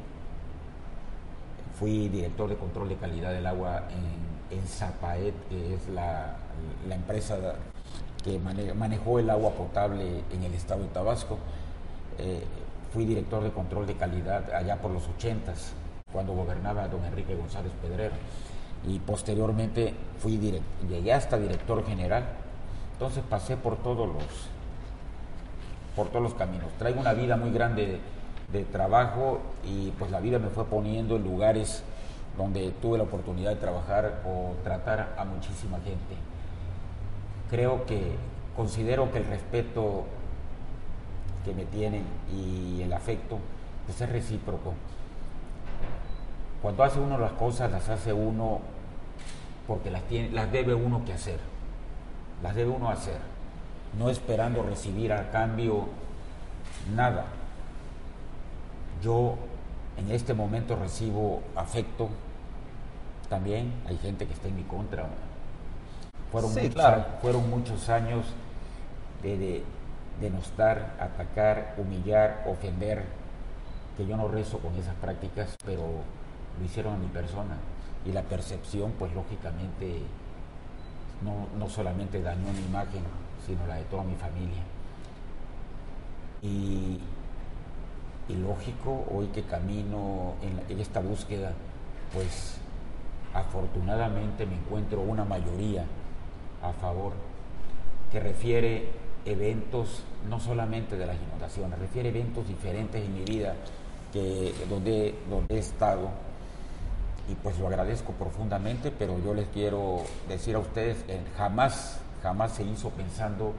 Fui director de control de calidad del agua en, en Zapaet, que es la, la empresa que mane- manejó el agua potable en el estado de Tabasco. Eh, fui director de control de calidad allá por los ochentas, cuando gobernaba don Enrique González Pedrero. Y posteriormente fui llegué hasta director general. Entonces pasé por todos los por todos los caminos. Traigo una vida muy grande de, trabajo y pues la vida me fue poniendo en lugares donde tuve la oportunidad de trabajar o tratar a muchísima gente. Creo que considero que el respeto que me tienen y el afecto pues es recíproco. Cuando hace uno las cosas, las hace uno porque las, tiene, las debe uno que hacer. Las debe uno hacer. No esperando recibir a cambio nada. Yo en este momento recibo afecto. También hay gente que está en mi contra. Fueron, muchos, fueron muchos años de denostar, atacar, humillar, ofender, que yo no rezo con esas prácticas, pero lo hicieron a mi persona. Y la percepción, pues lógicamente, no, no solamente dañó mi imagen, sino la de toda mi familia. Y, y lógico, hoy que camino en, en esta búsqueda, pues afortunadamente me encuentro una mayoría a favor que refiere eventos, no solamente de las inundaciones, refiere eventos diferentes en mi vida que, donde, donde he estado y pues lo agradezco profundamente, pero yo les quiero decir a ustedes, jamás, jamás se hizo pensando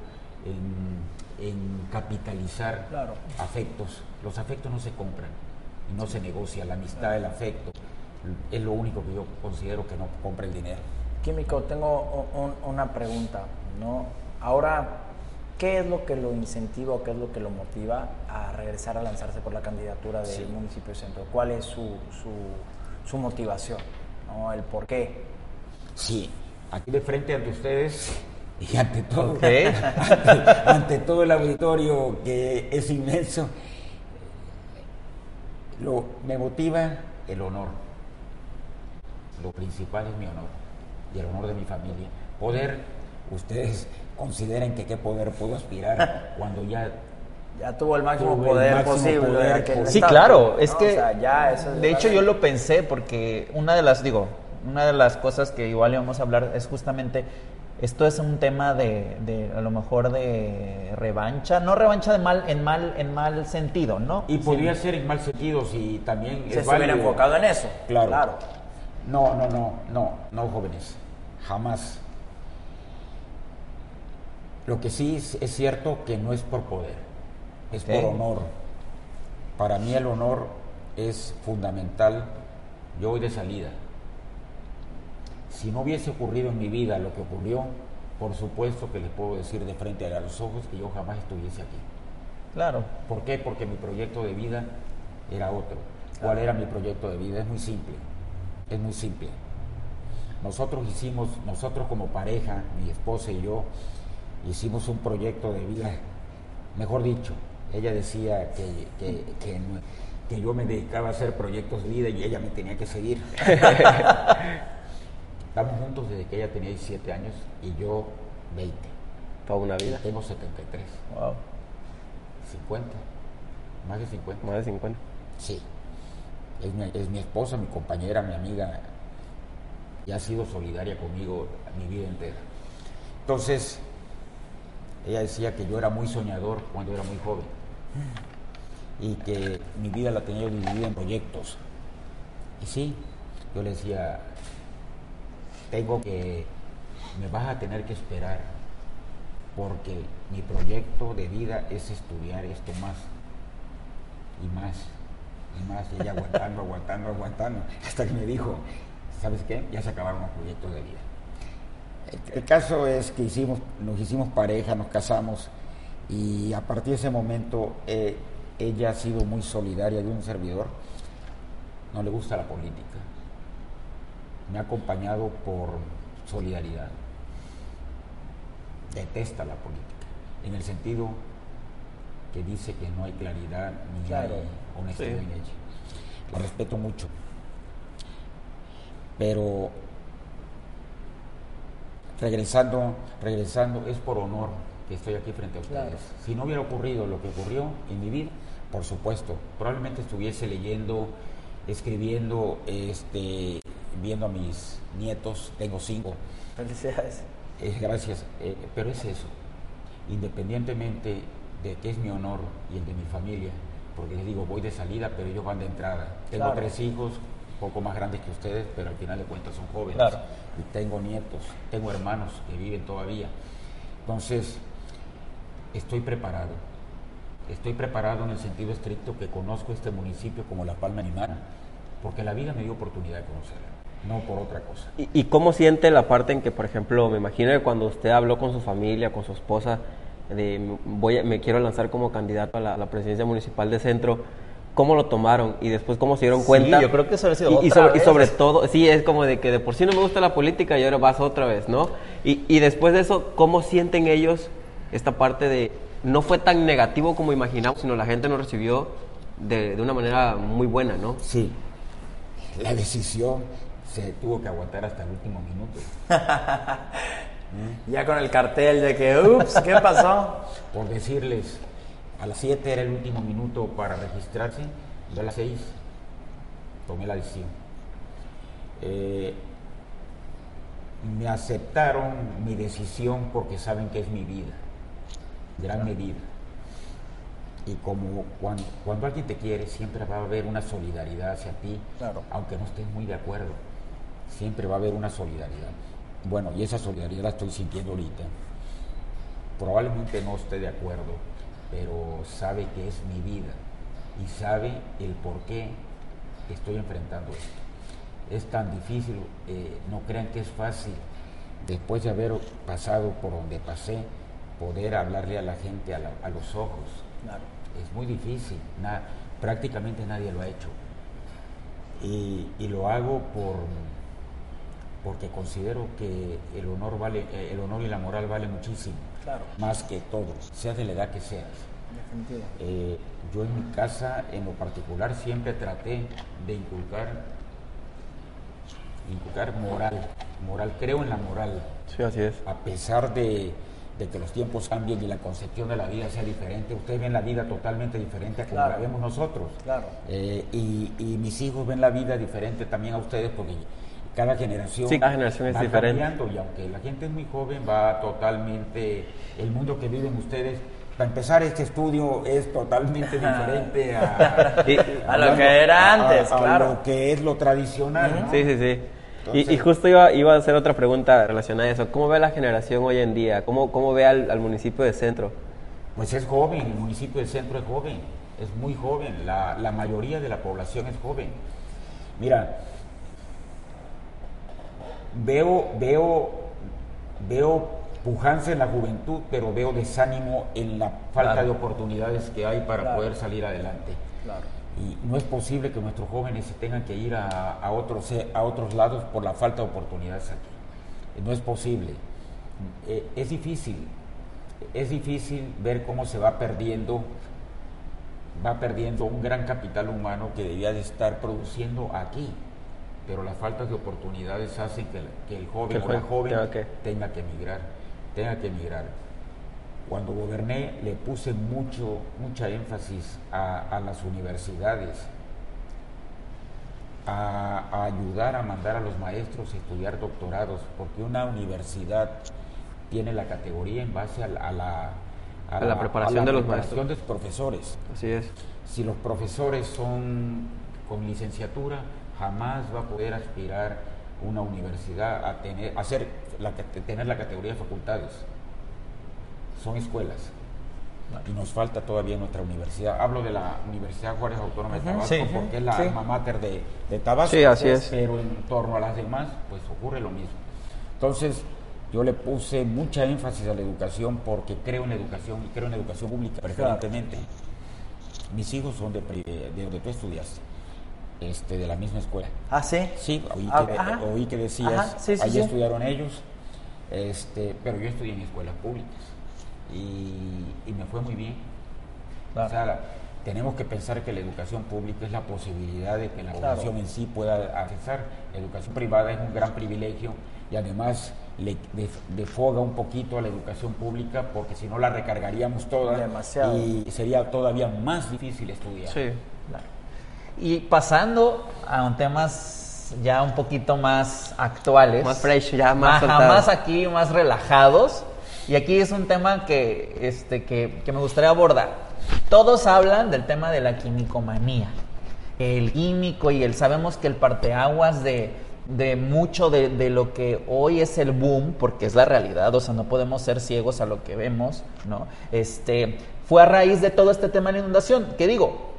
en, en capitalizar afectos. Los afectos no se compran y no se negocia. La amistad, el afecto, es lo único que yo considero que no compra el dinero. Químico, tengo una pregunta, ¿no? Ahora ¿Qué es lo que lo incentiva o qué es lo que lo motiva a regresar a lanzarse por la candidatura del municipio centro? ¿Cuál es su, su, motivación? ¿no? ¿El por qué? Sí, aquí de frente ante ustedes y ante todo, ante, todo el auditorio que es inmenso, lo, me motiva el honor. Lo principal es mi honor y el honor de mi familia. Poder, ustedes consideren que qué poder puedo aspirar cuando ya ya tuvo el máximo poder posible. sí, claro, es que de hecho yo lo pensé porque una de las digo, una de las cosas que igual íbamos a hablar es justamente esto es un tema de, de, a lo mejor de revancha, no revancha de mal en mal en mal sentido, ¿no? Y podría ser en mal sentido si también se hubiera enfocado en eso. Claro. claro. No, no, no, no, no, jóvenes. Jamás lo que sí es, cierto que no es por poder, es por honor. Para mí el honor es fundamental. Yo voy de salida. Si no hubiese ocurrido en mi vida lo que ocurrió, por supuesto que les puedo decir de frente a los ojos que yo jamás estuviese aquí. Claro. ¿Por qué? Porque mi proyecto de vida era otro. ¿Cuál era mi proyecto de vida? Es muy simple. Es muy simple. Nosotros hicimos, nosotros como pareja, mi esposa y yo, hicimos un proyecto de vida, mejor dicho, ella decía que, que, que, yo me dedicaba a hacer proyectos de vida y ella me tenía que seguir. Estamos juntos desde que ella tenía 17 años y yo 20. Toda una vida. tengo 73. Wow. 50. Más de 50. Más de 50. Sí. Es mi, es mi esposa, mi compañera, mi amiga ha sido solidaria conmigo mi vida entera. Entonces, ella decía que yo era muy soñador cuando era muy joven y que mi vida la tenía dividida en proyectos. Y sí, yo le decía, tengo que, me vas a tener que esperar porque mi proyecto de vida es estudiar esto más y más y más, y ella aguantando, aguantando, aguantando, hasta que me dijo, ¿sabes qué? Ya se acabaron los proyectos de vida. El caso es que hicimos, nos hicimos pareja, nos casamos y a partir de ese momento eh, ella ha sido muy solidaria de un servidor. No le gusta la política. Me ha acompañado por solidaridad. Detesta la política. En el sentido que dice que no hay claridad ni hay honestidad en ella. La respeto mucho. Pero regresando, regresando, es por honor que estoy aquí frente a ustedes. Si no hubiera ocurrido lo que ocurrió en mi vida, por supuesto. Probablemente estuviese leyendo, escribiendo, este, viendo a mis nietos, tengo cinco. Felicidades. Eh, gracias, eh, pero es eso. Independientemente de que es mi honor y el de mi familia, porque les digo, voy de salida, pero ellos van de entrada. Tengo Claro. tres hijos, poco más grandes que ustedes, pero al final de cuentas son jóvenes. Claro. Y tengo nietos, tengo hermanos que viven todavía. Entonces, estoy preparado. Estoy preparado en el sentido estricto que conozco este municipio como La Palma Animana, porque la vida me dio oportunidad de conocerlo, no por otra cosa. ¿Y, y cómo siente la parte en que, por ejemplo, me imagino que cuando usted habló con su familia, con su esposa, de voy a- me quiero lanzar como candidato a la, a la presidencia municipal de centro, ¿cómo lo tomaron? Y después, ¿cómo se dieron Sí, cuenta? yo creo que eso habría sido y, y otra sobre, y vez. sobre todo, sí, es como de que de por sí no me gusta la política y ahora vas otra vez, ¿no? Y, y después de eso, ¿cómo sienten ellos esta parte de no fue tan negativo como imaginamos, sino la gente nos recibió de, de una manera muy buena, ¿no? Sí, la decisión se tuvo que aguantar hasta el último minuto. Ya con el cartel de que, ups, ¿qué pasó? Por decirles, a las 7 era el último minuto para registrarse, yo a las 6 tomé la decisión. Eh, me aceptaron mi decisión porque saben que es mi vida, gran medida. Y como cuando, cuando alguien te quiere, siempre va a haber una solidaridad hacia ti, Claro. aunque no estés muy de acuerdo, siempre va a haber una solidaridad. Bueno, y esa solidaridad la estoy sintiendo ahorita. Probablemente no esté de acuerdo, pero sabe que es mi vida y sabe el por qué estoy enfrentando esto. Es tan difícil, eh, no crean que es fácil, después de haber pasado por donde pasé, poder hablarle a la gente a, la- a los ojos. Claro. Es muy difícil, na- prácticamente nadie lo ha hecho. Y, y lo hago por porque considero que el honor vale, eh, el honor y la moral vale muchísimo, Claro. más que todo, seas de la edad que seas. Eh, yo en mi casa, en lo particular, siempre traté de inculcar, inculcar moral, moral, creo en la moral, Sí, así es. a pesar de, de que los tiempos cambien y la concepción de la vida sea diferente, ustedes ven la vida totalmente diferente a como Claro. la vemos nosotros. Claro. Eh, y, y mis hijos ven la vida diferente también a ustedes porque cada generación, Sí, cada generación es va diferente. cambiando y aunque la gente es muy joven va totalmente, el mundo que viven ustedes, para empezar este estudio es totalmente diferente a, Y- A lo que era antes, a- a claro. lo que es lo tradicional. ¿no? Sí, sí, sí. Y, y Entonces- justo iba, iba a hacer otra pregunta relacionada a eso. ¿Cómo ve la generación hoy en día? ¿Cómo, cómo ve al, al municipio de Centro? Pues es joven, el municipio del centro es joven, es muy joven, la, la mayoría de la población es joven. Mira, veo, veo, veo pujanza en la juventud, pero veo desánimo en la falta Claro. de oportunidades que hay para Claro. poder salir adelante. Claro. Y no es posible que nuestros jóvenes se tengan que ir a, a otros, eh, a otros lados por la falta de oportunidades aquí. No es posible. Eh, es difícil, es difícil ver cómo se va perdiendo, va perdiendo un gran capital humano que debía de estar produciendo aquí. Pero las faltas de oportunidades hacen que, el- que el joven Que el o la joven joven tenga que- tenga que emigrar, tenga que emigrar. Cuando goberné le puse mucho, mucha énfasis a, a las universidades, a, a ayudar a mandar a los maestros a estudiar doctorados, porque una universidad tiene la categoría en base a la, a la, A la preparación de los preparación de los profesores. Así es. Si los profesores son con licenciatura, jamás va a poder aspirar una universidad a tener, a ser la, tener la categoría de facultades. Son escuelas. Y nos falta todavía nuestra universidad. Hablo de la Universidad Juárez Autónoma de Tabasco, sí, porque es la sí. alma mater de, de Tabasco. Sí, así es. Pero en torno a las demás, pues ocurre lo mismo. Entonces, yo le puse mucha énfasis a la educación porque creo en educación y creo en educación pública preferentemente. Mis hijos son de, de donde tú estudiaste, este, de la misma escuela. Ah, sí. Sí, oí Ah, que, ajá. oí que decías, sí, sí. estudiaron ellos, este, pero yo estudié en escuelas públicas y, y me fue muy bien. Claro. O sea, tenemos que pensar que la educación pública es la posibilidad de que la población en sí pueda acceder. La educación privada es un gran privilegio y además le defoga un poquito a la educación pública porque si no la recargaríamos toda Demasiado. y sería todavía más difícil estudiar. Sí. Y pasando a temas ya un poquito más actuales. Más fresh, ya más Ajá, más aquí, más relajados. Y aquí es un tema que, este, que, que me gustaría abordar. Todos hablan del tema de la quimicomanía. El químico y el sabemos que el parteaguas de, de mucho de, de lo que hoy es el boom, porque es la realidad, o sea, no podemos ser ciegos a lo que vemos, ¿no? Este, fue a raíz de todo este tema de la inundación, que digo,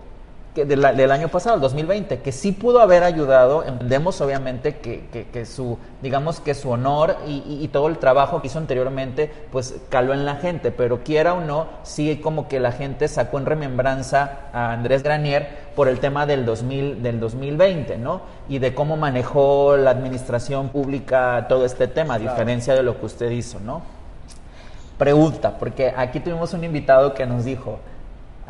que de la- del año pasado, el 2020, que sí pudo haber ayudado. Entendemos obviamente que, que- que su, digamos que su honor y, y- y todo el trabajo que hizo anteriormente, pues caló en la gente, pero quiera o no, sí como que la gente sacó en remembranza a Andrés Granier por el tema del, 2000, del 2020, ¿no? Y de cómo manejó la administración pública todo este tema, a diferencia de lo que usted hizo, ¿no? Pregunta, porque aquí tuvimos un invitado que nos dijo,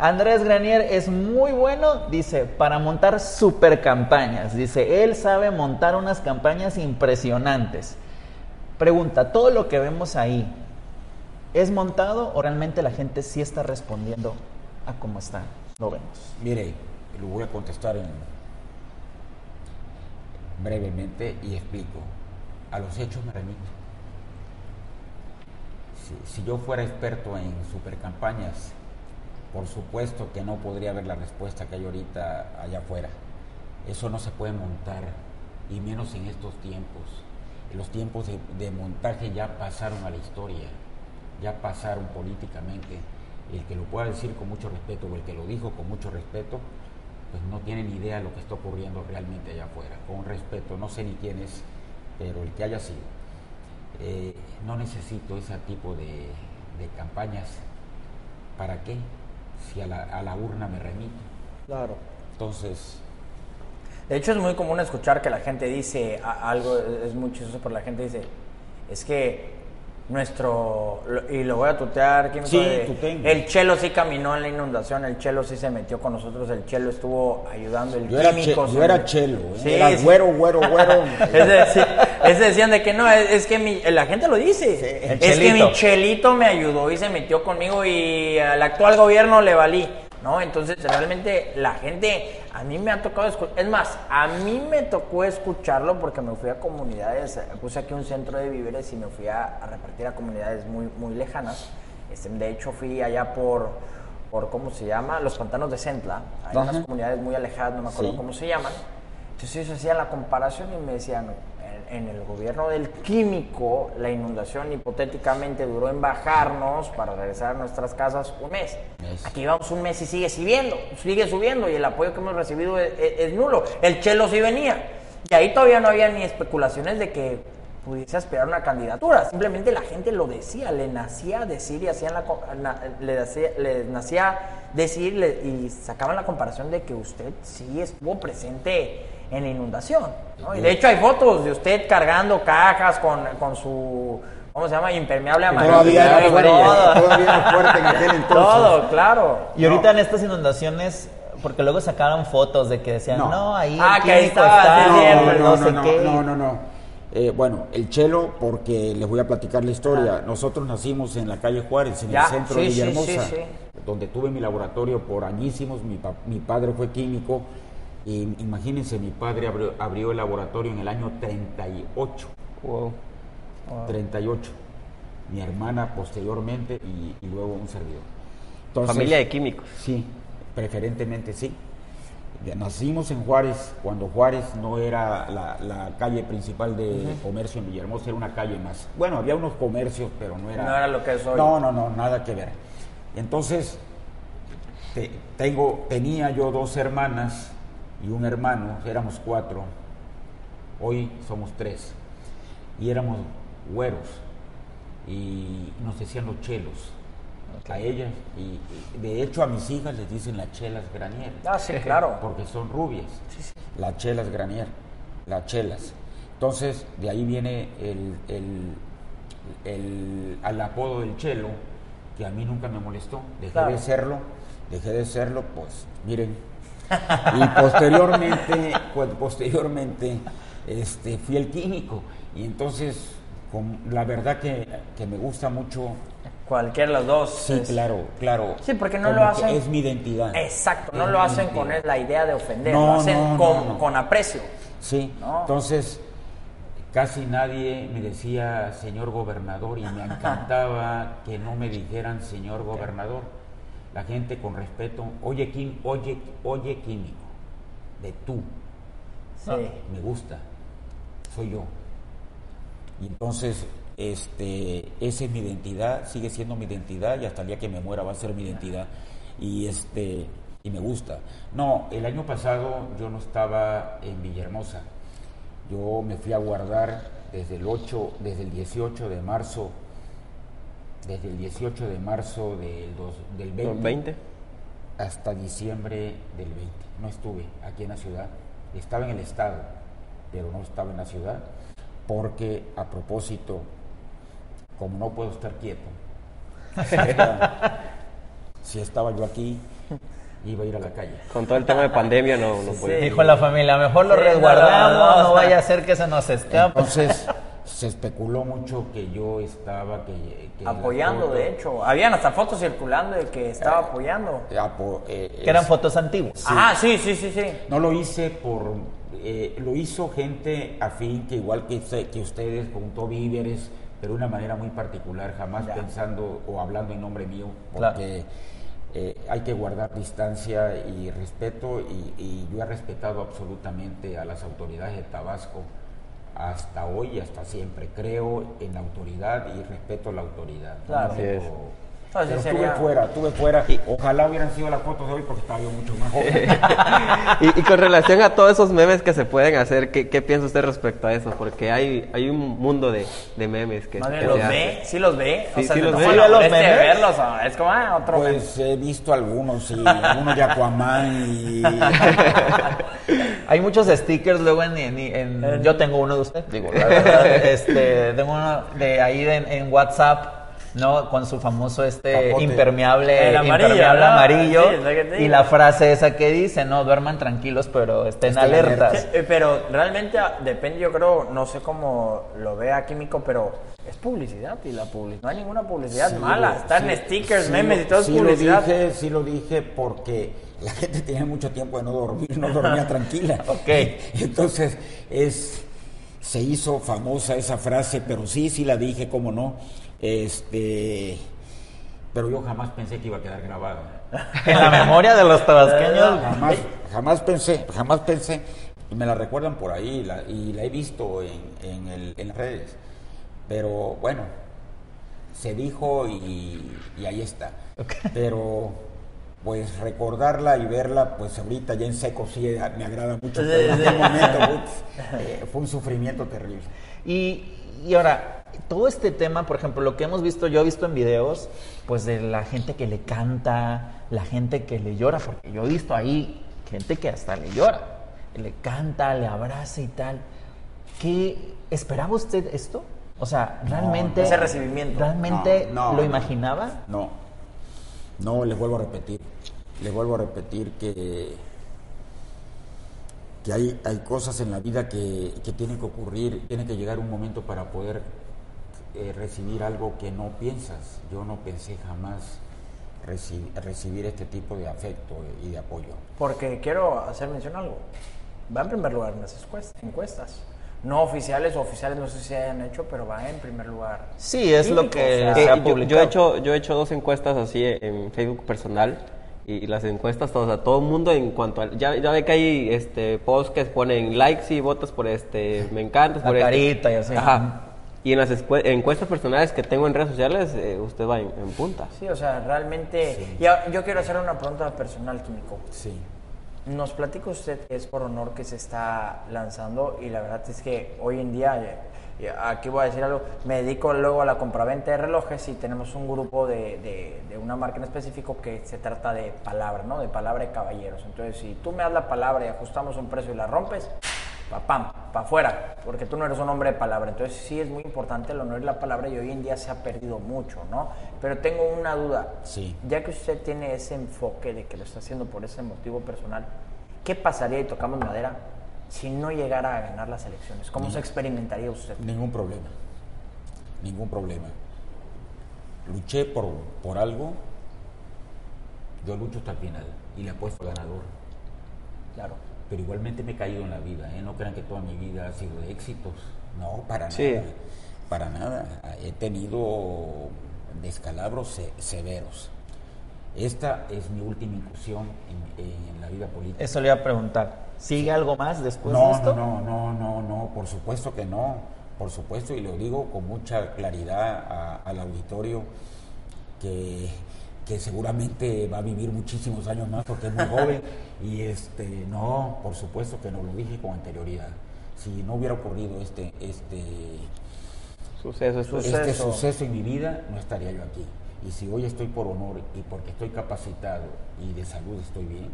Andrés Granier es muy bueno, dice, para montar super campañas. Dice, él sabe montar unas campañas impresionantes. Pregunta, ¿todo lo que vemos ahí es montado o realmente la gente sí está respondiendo a cómo está? Lo vemos. Mire, lo voy a contestar en- brevemente y explico. A los hechos me remito. Si, si yo fuera experto en supercampañas, por supuesto que no podría ver la respuesta que hay ahorita allá afuera. Eso no se puede montar, y menos en estos tiempos. Los tiempos de, montaje ya pasaron a la historia, ya pasaron políticamente. El que lo pueda decir con mucho respeto o el que lo dijo con mucho respeto, pues no tiene ni idea de lo que está ocurriendo realmente allá afuera. Con respeto, no sé ni quién es, pero el que haya sido. Eh, no necesito ese tipo de campañas. ¿Para qué? Si a la, a la urna me remito. Claro. Entonces, De hecho, es muy común escuchar que la gente dice algo, es muy chistoso, pero la gente dice, es que nuestro, y lo voy a tutear, químico, Sí, de- el Chelo sí caminó en la inundación, el Chelo sí se metió con nosotros, el Chelo estuvo ayudando, el yo era, químico. che- se yo era chelo, ¿eh? Sí, era sí. güero, güero, güero. Es decir, es decían de que no, es, es que mi, la gente lo dice. es que mi chelito me ayudó y se metió conmigo y al actual gobierno le valí. ¿No? Entonces, realmente la gente, a mí me ha tocado escuchar, es más, a mí me tocó escucharlo porque me fui a comunidades, puse aquí un centro de víveres y me fui a, a repartir a comunidades muy, muy lejanas. Este, de hecho, fui allá por, por, ¿cómo se llama? Los pantanos de Centla. Hay unas comunidades muy alejadas, no me acuerdo Sí. cómo se llaman. Entonces ellos hacían la comparación y me decían, en, el gobierno del químico, la inundación hipotéticamente duró en bajarnos para regresar a nuestras casas un mes. Mes. Aquí vamos un mes y sigue subiendo, sigue subiendo y el apoyo que hemos recibido es, es- es nulo. El chelo sí venía. Y ahí todavía no había ni especulaciones de que pudiese aspirar a una candidatura. Simplemente la gente lo decía, le nacía decir y hacían la, na- le, nacía decir le- y sacaban la comparación de que usted sí estuvo presente en la inundación. ¿no? Y de hecho hay fotos de usted cargando cajas con, con su, ¿cómo se llama? Impermeable amarillo. Todavía era Todo. fuerte, todavía fuerte en aquel entonces. Todo, claro. Y ahorita en estas inundaciones, porque luego sacaron fotos de que decían, no, No. ahí Ah, el que ahí estaba, está, no, siempre, no, no, sé no, qué. no, no, no. Eh, bueno, el chelo, porque les voy a platicar la historia. Nosotros nacimos en la calle Juárez, en Ya, el centro sí, de sí, Villahermosa, sí, sí. donde tuve mi laboratorio por añísimos. Mi, pa- mi padre fue químico. Imagínense, mi padre abrió, abrió el laboratorio en el año 38. Wow. 38. Mi hermana posteriormente y, y luego un servidor. Entonces, Familia de químicos. Sí, preferentemente sí. Nacimos en Juárez, cuando Juárez no era la, la calle principal de comercio en Villahermosa, era una calle más. Bueno, había unos comercios, pero no era... No era lo que es hoy. No, no, no, nada que ver. Entonces, te- tengo, tenía yo dos hermanas y un hermano, éramos cuatro. Hoy somos tres. Y éramos güeros. Y nos decían los chelos. A ellas. Y, y de hecho a mis hijas les dicen las chelas granier. Ah, sí, claro. Porque son rubias. Las chelas granier. Las chelas. Entonces, de ahí viene el, el, el- al apodo del chelo, que a mí nunca me molestó. Dejé Claro. de serlo dejé de serlo, pues miren. Y posteriormente, pues, posteriormente este, fui el químico. Y entonces, con, la verdad que, que me gusta mucho. Cualquiera de los dos. Sí, es- claro, claro. Sí, porque no como lo hacen- Es mi identidad. Exacto, no Es lo hacen con la idea de ofender, No, lo hacen no, no, con, con aprecio. Sí, entonces casi nadie me decía señor gobernador y me encantaba que no me dijeran señor gobernador. La gente con respeto, oye, Kim, oye, oye químico, de tú, Sí. me gusta, soy yo. Y entonces, este, esa es mi identidad, sigue siendo mi identidad y hasta el día que me muera va a ser mi identidad. Y este, y me gusta. No, el año pasado yo no estaba en Villahermosa. Yo me fui a guardar desde el 8, desde el 18 de marzo, desde el 18 de marzo del, dos- del 20, 20. hasta diciembre del 20. No estuve aquí en la ciudad, estaba en el estado, pero no estaba en la ciudad, porque a propósito, como no puedo estar quieto, si estaba, si estaba yo aquí, iba a ir a la calle. Con todo el tema de pandemia no, no puede. Dijo la familia, mejor lo Sí, no, resguardamos, no, no, no, vaya a ser que se nos escape. Entonces, se especuló mucho que yo estaba que, Apoyando, foto- de hecho. Habían hasta fotos circulando de que estaba apoyando. apo- eh, que eran es- fotos antiguas. Ah, sí, sí, sí, sí. No lo hice por... eh, lo hizo gente afín que igual que, usted- que ustedes, juntó víveres, pero de una manera muy particular, jamás Ya. pensando o hablando en nombre mío, Claro. porque eh, hay que guardar distancia y respeto, y, y yo he respetado absolutamente a las autoridades de Tabasco hasta hoy y hasta siempre. Creo en la autoridad y respeto la autoridad. Claro. No Así es. Pero sería. estuve fuera, estuve fuera. Ojalá hubieran sido las fotos de hoy porque estaba yo mucho más joven. y, y con relación a todos esos memes que se pueden hacer, ¿qué, qué piensa usted respecto a eso? Porque hay, hay un mundo de, de memes que, bien que los se ve, sí los ve. Sí, sí no los ve. no ¿Sí los memes? verlos, es como ah, otro meme. Pues he visto algunos, sí, algunos de Aquaman y... Hay muchos stickers luego en, en- en- En- yo tengo uno de usted, digo, la verdad, este, tengo uno de ahí de- en WhatsApp, ¿no? Con su famoso este Capote. impermeable, El amarillo, impermeable ¿no? amarillo Sí, es lo que te y la frase esa que dice, no, duerman tranquilos, pero estén alertas. Eh, Pero realmente ah, depende, yo creo, no sé cómo lo vea Químico, pero es publicidad y la publicidad, no hay ninguna publicidad Sí, mala. Están sí, stickers, sí memes y todo es publicidad. Lo dije, sí lo dije porque la gente tenía mucho tiempo de no dormir, no dormía tranquila. Ok. Entonces, es, se hizo famosa esa frase, pero sí, sí la dije, cómo no. Este, pero yo jamás pensé que iba a quedar grabada. En la memoria de los tabasqueños. Jamás, jamás pensé, jamás pensé, y me la recuerdan por ahí, la- y la he visto en, en, el- en las redes. Pero bueno, se dijo y, y ahí está. Pero pues recordarla y verla, pues ahorita ya en seco sí me agrada mucho, pero en ese momento putz, eh, fue un sufrimiento terrible. Y, y ahora, todo este tema, por ejemplo, lo que hemos visto, yo he visto en videos, pues de la gente que le canta, la gente que le llora, porque yo he visto ahí gente que hasta le llora, le canta, le abraza y tal. ¿Qué esperaba usted esto? O sea, realmente. no. Ese recibimiento. ¿Realmente No, no, lo imaginaba? No, no, les vuelvo a repetir, les vuelvo a repetir que, que hay, hay cosas en la vida que, que tienen que ocurrir, tiene que llegar un momento para poder eh, recibir algo que no piensas. Yo no pensé jamás reci- recibir este tipo de afecto y de apoyo. Porque quiero hacer mención a algo. Va en primer lugar en las encuestas. encuestas. No oficiales o oficiales, no sé si hayan hecho, pero va en primer lugar. Sí, es lo que o sea, se ha yo, yo he hecho, yo he hecho dos encuestas así en Facebook personal y las encuestas todas, a todo el mundo en cuanto a, ya, ya ve que hay este posts que ponen likes y votos por este, me encantas La por este. carita y así. Ajá. Y en las encuestas personales que tengo en redes sociales, eh, usted va en, en punta. Sí, o sea, realmente. Ya, yo quiero hacer una pregunta personal, Químico. Sí. Nos platica usted que es por honor que se está lanzando y la verdad es que hoy en día, eh, eh, aquí voy a decir algo, me dedico luego a la compraventa de relojes y tenemos un grupo de, de- de una marca en específico que se trata de palabra, ¿no? De palabra de caballeros. Entonces, si tú me das la palabra y ajustamos un precio y la rompes, pa pam, pa afuera, porque tú no eres un hombre de palabra. Entonces sí es muy importante el honor y la palabra y hoy en día se ha perdido mucho, ¿no? Pero tengo una duda. Sí. Ya que usted tiene ese enfoque de que lo está haciendo por ese motivo personal, ¿qué pasaría, y tocamos madera, si no llegara a ganar las elecciones? ¿Cómo se experimentaría usted? Ningún problema. Ningún problema. Luché por, por algo, yo lucho hasta el final y le apuesto al ganador. Claro. Pero igualmente me he caído en la vida, ¿eh? no crean que toda mi vida ha sido de éxitos. No, para Sí. nada. Para nada. He tenido descalabros se- severos. Esta es mi última incursión en, en la vida política. Eso le iba a preguntar. ¿Sigue algo más después de esto? no, no, no, no, no, por supuesto que no, por supuesto, y lo digo con mucha claridad a- al auditorio que, que seguramente va a vivir muchísimos años más porque es muy joven, y este, no, por supuesto que no, lo dije con anterioridad. Si no hubiera ocurrido este, este, Suceso, este suceso en mi vida, no estaría yo aquí. Y si hoy estoy por honor y porque estoy capacitado y de salud estoy bien,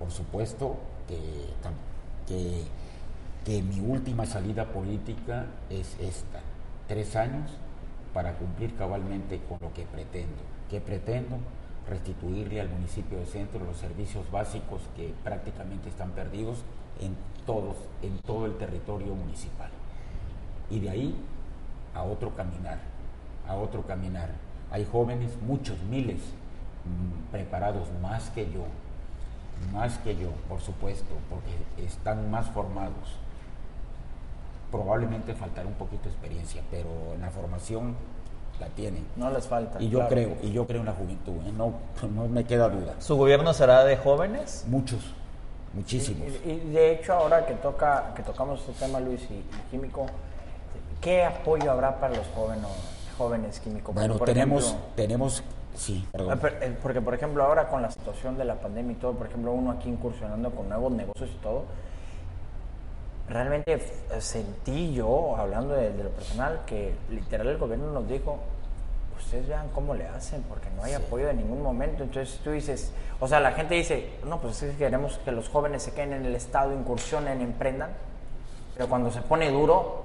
por supuesto que, que, que mi última salida política es esta. Tres años para cumplir cabalmente con lo que pretendo. ¿Qué pretendo? Restituirle al municipio de Centro los servicios básicos que prácticamente están perdidos en, todos, en todo el territorio municipal y de ahí a otro caminar, a otro caminar. Hay jóvenes, muchos, miles, mm, preparados más que yo, más que yo, por supuesto, porque están más formados. Probablemente faltará un poquito de experiencia, pero en la formación la tienen. No les falta. Y yo claro. creo, y yo creo en la juventud, ¿eh? no, no me queda duda. ¿Su gobierno será de jóvenes? Muchos, muchísimos. Y, y de hecho, ahora que toca que tocamos este tema, Luis, y, y químico, ¿qué apoyo habrá para los jóvenes, jóvenes químicos? Porque, Bueno, por tenemos, ejemplo, tenemos, sí, Ah, perdón. pero, eh, Porque, por ejemplo, ahora con la situación de la pandemia y todo, por ejemplo, uno aquí incursionando con nuevos negocios y todo, realmente eh, sentí yo, hablando de, de lo personal, que literal el gobierno nos dijo, ustedes vean cómo le hacen, porque no hay apoyo de ningún momento. Entonces tú dices, o sea, la gente dice, no, pues es que queremos que los jóvenes se queden en el Estado, incursionen, emprendan, pero cuando se pone duro,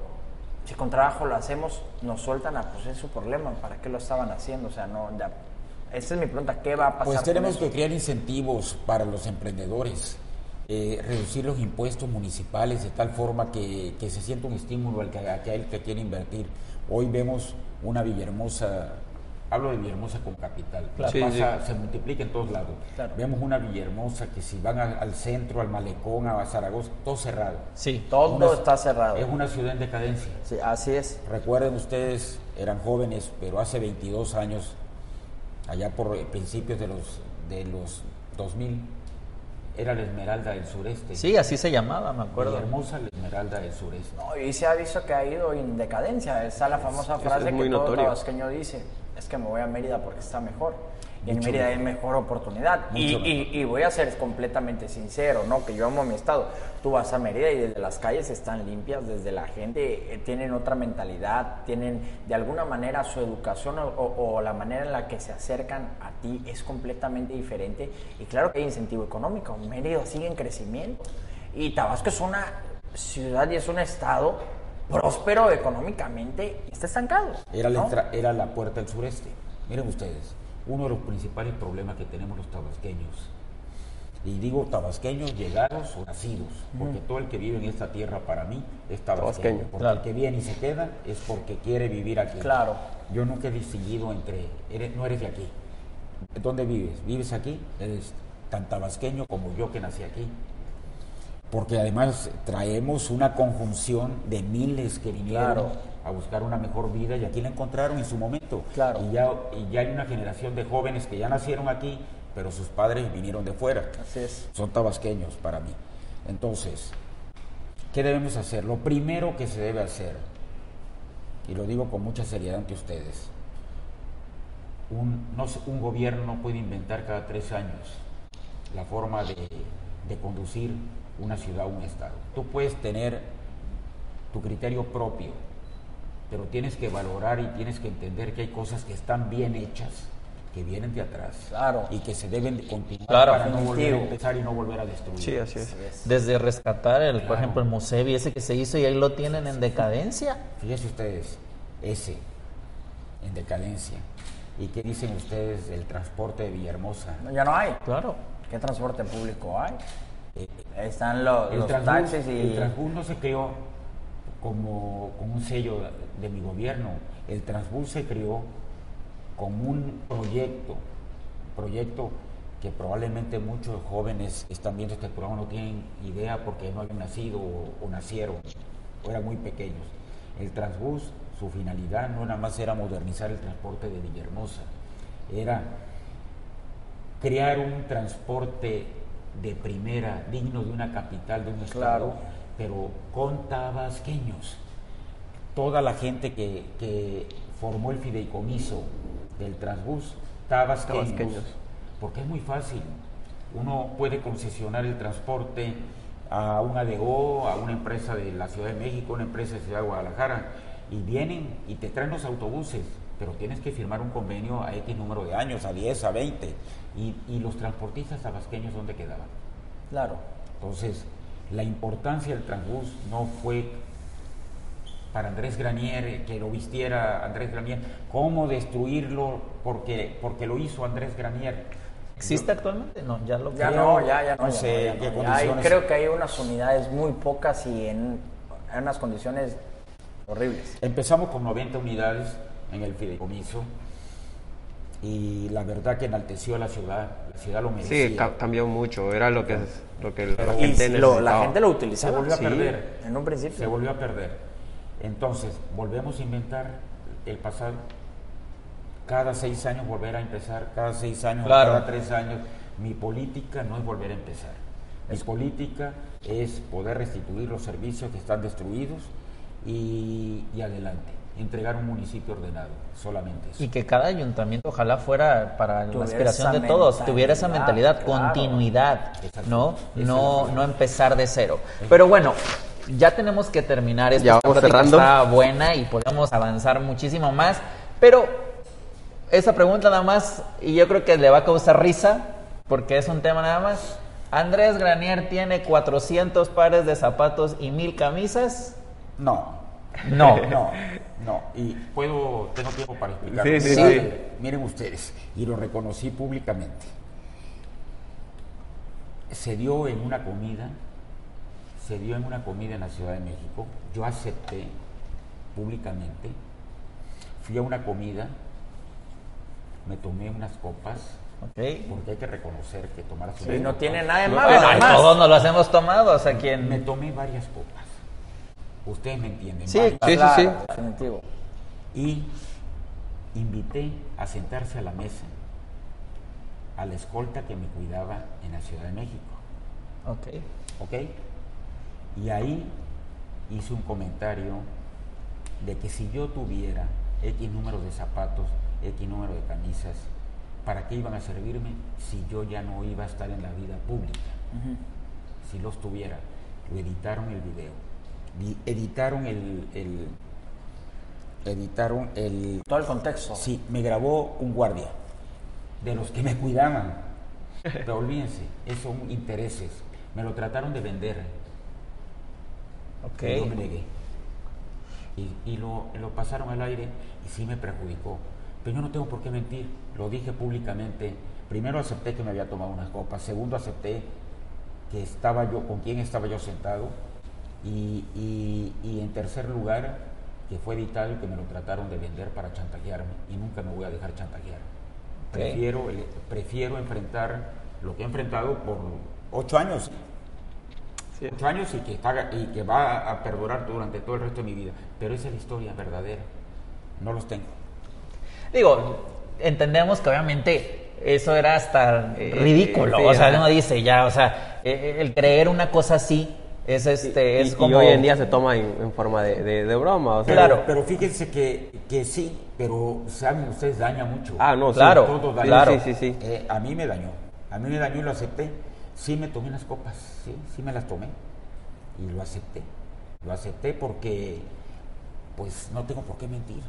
si con trabajo lo hacemos, nos sueltan a, pues es su problema, ¿para qué lo estaban haciendo? O sea, no, esa es mi pregunta, ¿qué va a pasar? Pues tenemos que crear incentivos para los emprendedores, eh, reducir los impuestos municipales de tal forma que, que se sienta un estímulo al que, a aquel que quiere invertir. Hoy vemos una Villahermosa, hablo de Villahermosa con capital, Claro. Sí, pasa- sí. se multiplica en todos lados. Claro. Vemos una Villahermosa que si van al, al centro, al malecón, a Zaragoza, todo cerrado. Sí. Todo Una- está cerrado. Es una ciudad en decadencia. Sí, así es. Recuerden ustedes, eran jóvenes, pero hace 22 años, allá por eh, principios de los, de los 2000, era la Esmeralda del Sureste. Sí, así se llamaba, me acuerdo. hermosa la Esmeralda del Sureste. No, y se ha visto que ha ido en decadencia. Está la famosa es frase muy que todo tabasqueño dice, es que me voy a Mérida porque está mejor. Y en Mérida hay mejor. oportunidad. Y, voy a ser completamente sincero, ¿no? Que yo amo mi estado. Tú vas a Mérida y desde las calles están limpias, desde la gente eh, tienen otra mentalidad, tienen de alguna manera su educación o, o- o la manera en la que se acercan a ti es completamente diferente. Y claro que hay incentivo económico. Mérida sigue en crecimiento. Y Tabasco es una ciudad y es un estado próspero económicamente y está estancado. Era la puerta del sureste. Miren ustedes, uno de los principales problemas que tenemos los tabasqueños, y digo tabasqueños llegados o nacidos, porque todo el que vive en esta tierra para mí es tabasqueño. Tabasqueño, porque claro. el que viene y se queda es porque quiere vivir aquí. Claro. Yo nunca he distinguido entre, eres, no eres de aquí. ¿Dónde vives? ¿Vives aquí? Eres tan tabasqueño como yo que nací aquí. Porque además traemos una conjunción de miles que vinieron Claro. A buscar una mejor vida y aquí la encontraron en su momento. Claro. Y ya, y ya hay una generación de jóvenes que ya nacieron aquí, pero sus padres vinieron de fuera. Así es. Son tabasqueños para mí. Entonces, ¿qué debemos hacer? Lo primero que se debe hacer, y lo digo con mucha seriedad ante ustedes, un, no sé, un gobierno no puede inventar cada tres años la forma de, de conducir una ciudad o un estado. Tú puedes tener tu criterio propio, pero tienes que valorar y tienes que entender que hay cosas que están bien hechas que vienen de atrás Claro. y que se deben de continuar Claro. para no volver a empezar y no volver a destruir. Sí, así es. Desde rescatar, el, por ejemplo, el Musevi, ese que se hizo y ahí lo tienen en decadencia. Fíjense ustedes, ese en decadencia. ¿Y qué dicen ustedes del transporte de Villahermosa? Ya no hay. Claro. ¿Qué transporte público hay? Eh, Ahí están los, el, los taxis y... el Transbús no se creó como, como un sello de mi gobierno. El Transbús se creó como un proyecto, proyecto que probablemente muchos jóvenes están viendo este programa no tienen idea porque no habían nacido o, nacieron o eran muy pequeños. El Transbús, su finalidad no nada más era modernizar el transporte de Villahermosa, era crear un transporte de primera, digno de una capital, de un estado. Pero con tabasqueños. Toda la gente que, que formó el fideicomiso del Transbús, tabasqueños. Tabasqueños. Porque es muy fácil. Uno puede concesionar el transporte a un ADO, a una empresa de la Ciudad de México, una empresa de Ciudad de Guadalajara, y vienen y te traen los autobuses, pero tienes que firmar un convenio a X número de años, a 10, a 20, y, y los transportistas tabasqueños, ¿dónde quedaban? Claro. Entonces, la importancia del Transbús no fue para Andrés Granier, eh, que lo vistiera Andrés Granier, cómo destruirlo porque, porque lo hizo Andrés Granier. ¿Existe actualmente? No, ya lo Ya Creo- no, ya, ya no. no ya sé ya en qué no. Ya hay- condiciones- creo que hay unas unidades muy pocas y en, en unas condiciones horribles. Empezamos con 90 unidades en el fideicomiso y la verdad que enalteció a la ciudad, la ciudad lo merecía. Sí, ca- cambió mucho. Era lo que, lo que la gente lo- necesitaba. la gente lo se utilizaba. volvió a sí, perder. En un principio. Se volvió a perder. Entonces, volvemos a inventar el pasado. Cada seis años volver a empezar, cada seis años, Claro. cada tres años. Mi política no es volver a empezar. Mi política es poder restituir los servicios que están destruidos y, y adelante. Entregar un municipio ordenado, solamente eso. Y que cada ayuntamiento ojalá fuera para la Tuviera aspiración esa de todos, tuviera esa mentalidad, claro. continuidad, Exacto. ¿no? No, la no empezar de cero. Pero bueno, ya tenemos que terminar esta Ya vamos cerrando. está buena y podemos avanzar muchísimo más, pero esa pregunta nada más, y yo creo que le va a causar risa, porque es un tema nada más. Andrés Granier tiene 400 pares de zapatos y mil camisas. No, No. no, no. Y puedo, tengo tiempo para explicarlo. Sí, sí, Sí. sí. Miren ustedes, y lo reconocí públicamente. Se dio en una comida, se dio en una comida en la Ciudad de México. Yo acepté públicamente, fui a una comida, me tomé unas copas, Ok. porque hay que reconocer que tomar Y no tiene nada de malo. Bueno, todos nos los hemos tomado, o sea, quien... Me tomé varias copas. Ustedes me entienden. Sí, sí, Claro, sí. Definitivo. y invité a sentarse a la mesa a la escolta que me cuidaba en la Ciudad de México. Ok. ¿Ok? Y ahí hice un comentario de que si yo tuviera X número de zapatos, X número de camisas, ¿para qué iban a servirme si yo ya no iba a estar en la vida pública? Si los tuviera. Lo editaron el video. Di- Editaron el, el- editaron el Todo el contexto. Sí, me grabó un guardia, de los que me cuidaban. Pero olvídense, esos son intereses. Me lo trataron de vender. Ok. y Yo me negué. Y, y lo, lo pasaron al aire y sí me perjudicó. Pero yo no tengo por qué mentir. Lo dije públicamente. Primero acepté que me había tomado unas copas. Segundo acepté que estaba yo, con quién estaba yo sentado. Y, y- y en tercer lugar, que fue y que me lo trataron de vender para chantajearme. Y nunca me voy a dejar chantajear. Prefiero, el- prefiero enfrentar lo que he enfrentado por ocho años. Sí. Ocho años y que, está- y que va a perdurar durante todo el resto de mi vida. Pero esa es la historia verdadera. No los tengo. Digo, entendemos que obviamente eso era hasta Eh, ridículo. sí, o sea, uno dice ya, o sea, eh, el creer una cosa así es este, Y, es y como. hoy en día se toma en, en forma de, de- de broma. O sea, Claro. Pero fíjense que, que sí, pero saben ustedes, daña mucho. Ah, no, sí. Claro, Todo daña. claro. Sí, sí, sí. Eh, a mí me dañó. A mí me dañó y lo acepté. Sí me tomé unas copas, sí, sí me las tomé. Y lo acepté. Lo acepté porque, pues, no tengo por qué mentir.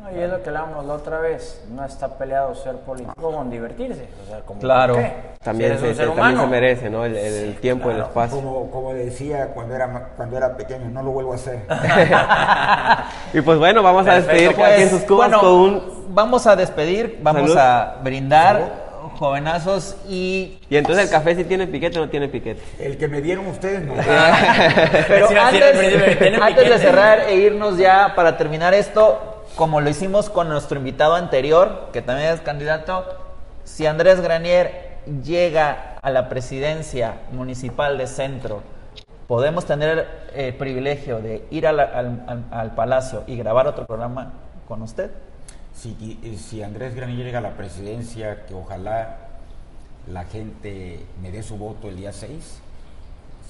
No, y es lo que hablábamos la otra vez, no está peleado ser político con divertirse. O sea, como, Claro. También, Si se, también se merece, ¿no? El, el- el tiempo, el espacio. Como, como decía cuando era, cuando era pequeño, no lo vuelvo a hacer. Y pues bueno, vamos a despedir Pues, sus cubas bueno, con un... vamos a despedir, vamos Salud. a brindar, jovenazos, y Y entonces el café si tiene piquete o no tiene piquete. El que me dieron ustedes no. Pero antes, ¿tiene antes de cerrar e irnos ya para terminar esto, como lo hicimos con nuestro invitado anterior, que también es candidato, si Andrés Granier llega a la presidencia municipal de Centro, ¿podemos tener el privilegio de ir al, al- al Palacio y grabar otro programa con usted? Si, si Andrés Granillo llega a la presidencia, que ojalá la gente me dé su voto el día 6.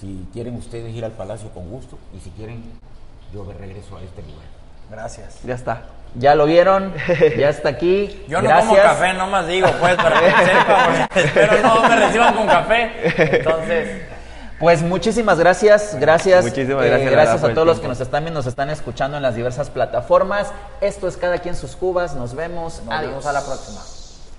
Si quieren ustedes ir al palacio con gusto y si quieren, yo regreso a este lugar. Gracias. Ya está. Ya lo vieron, ya está aquí. Yo no Gracias. como café, no más digo, pues, para que sepa, porque espero no me reciban con café. Entonces, Pues muchísimas gracias, gracias. Muchísimas eh, gracias, gracias a todos los que nos están viendo, nos están escuchando en las diversas plataformas. Esto es Cada quien sus cubas. Nos vemos. nos Adiós. vemos a la próxima.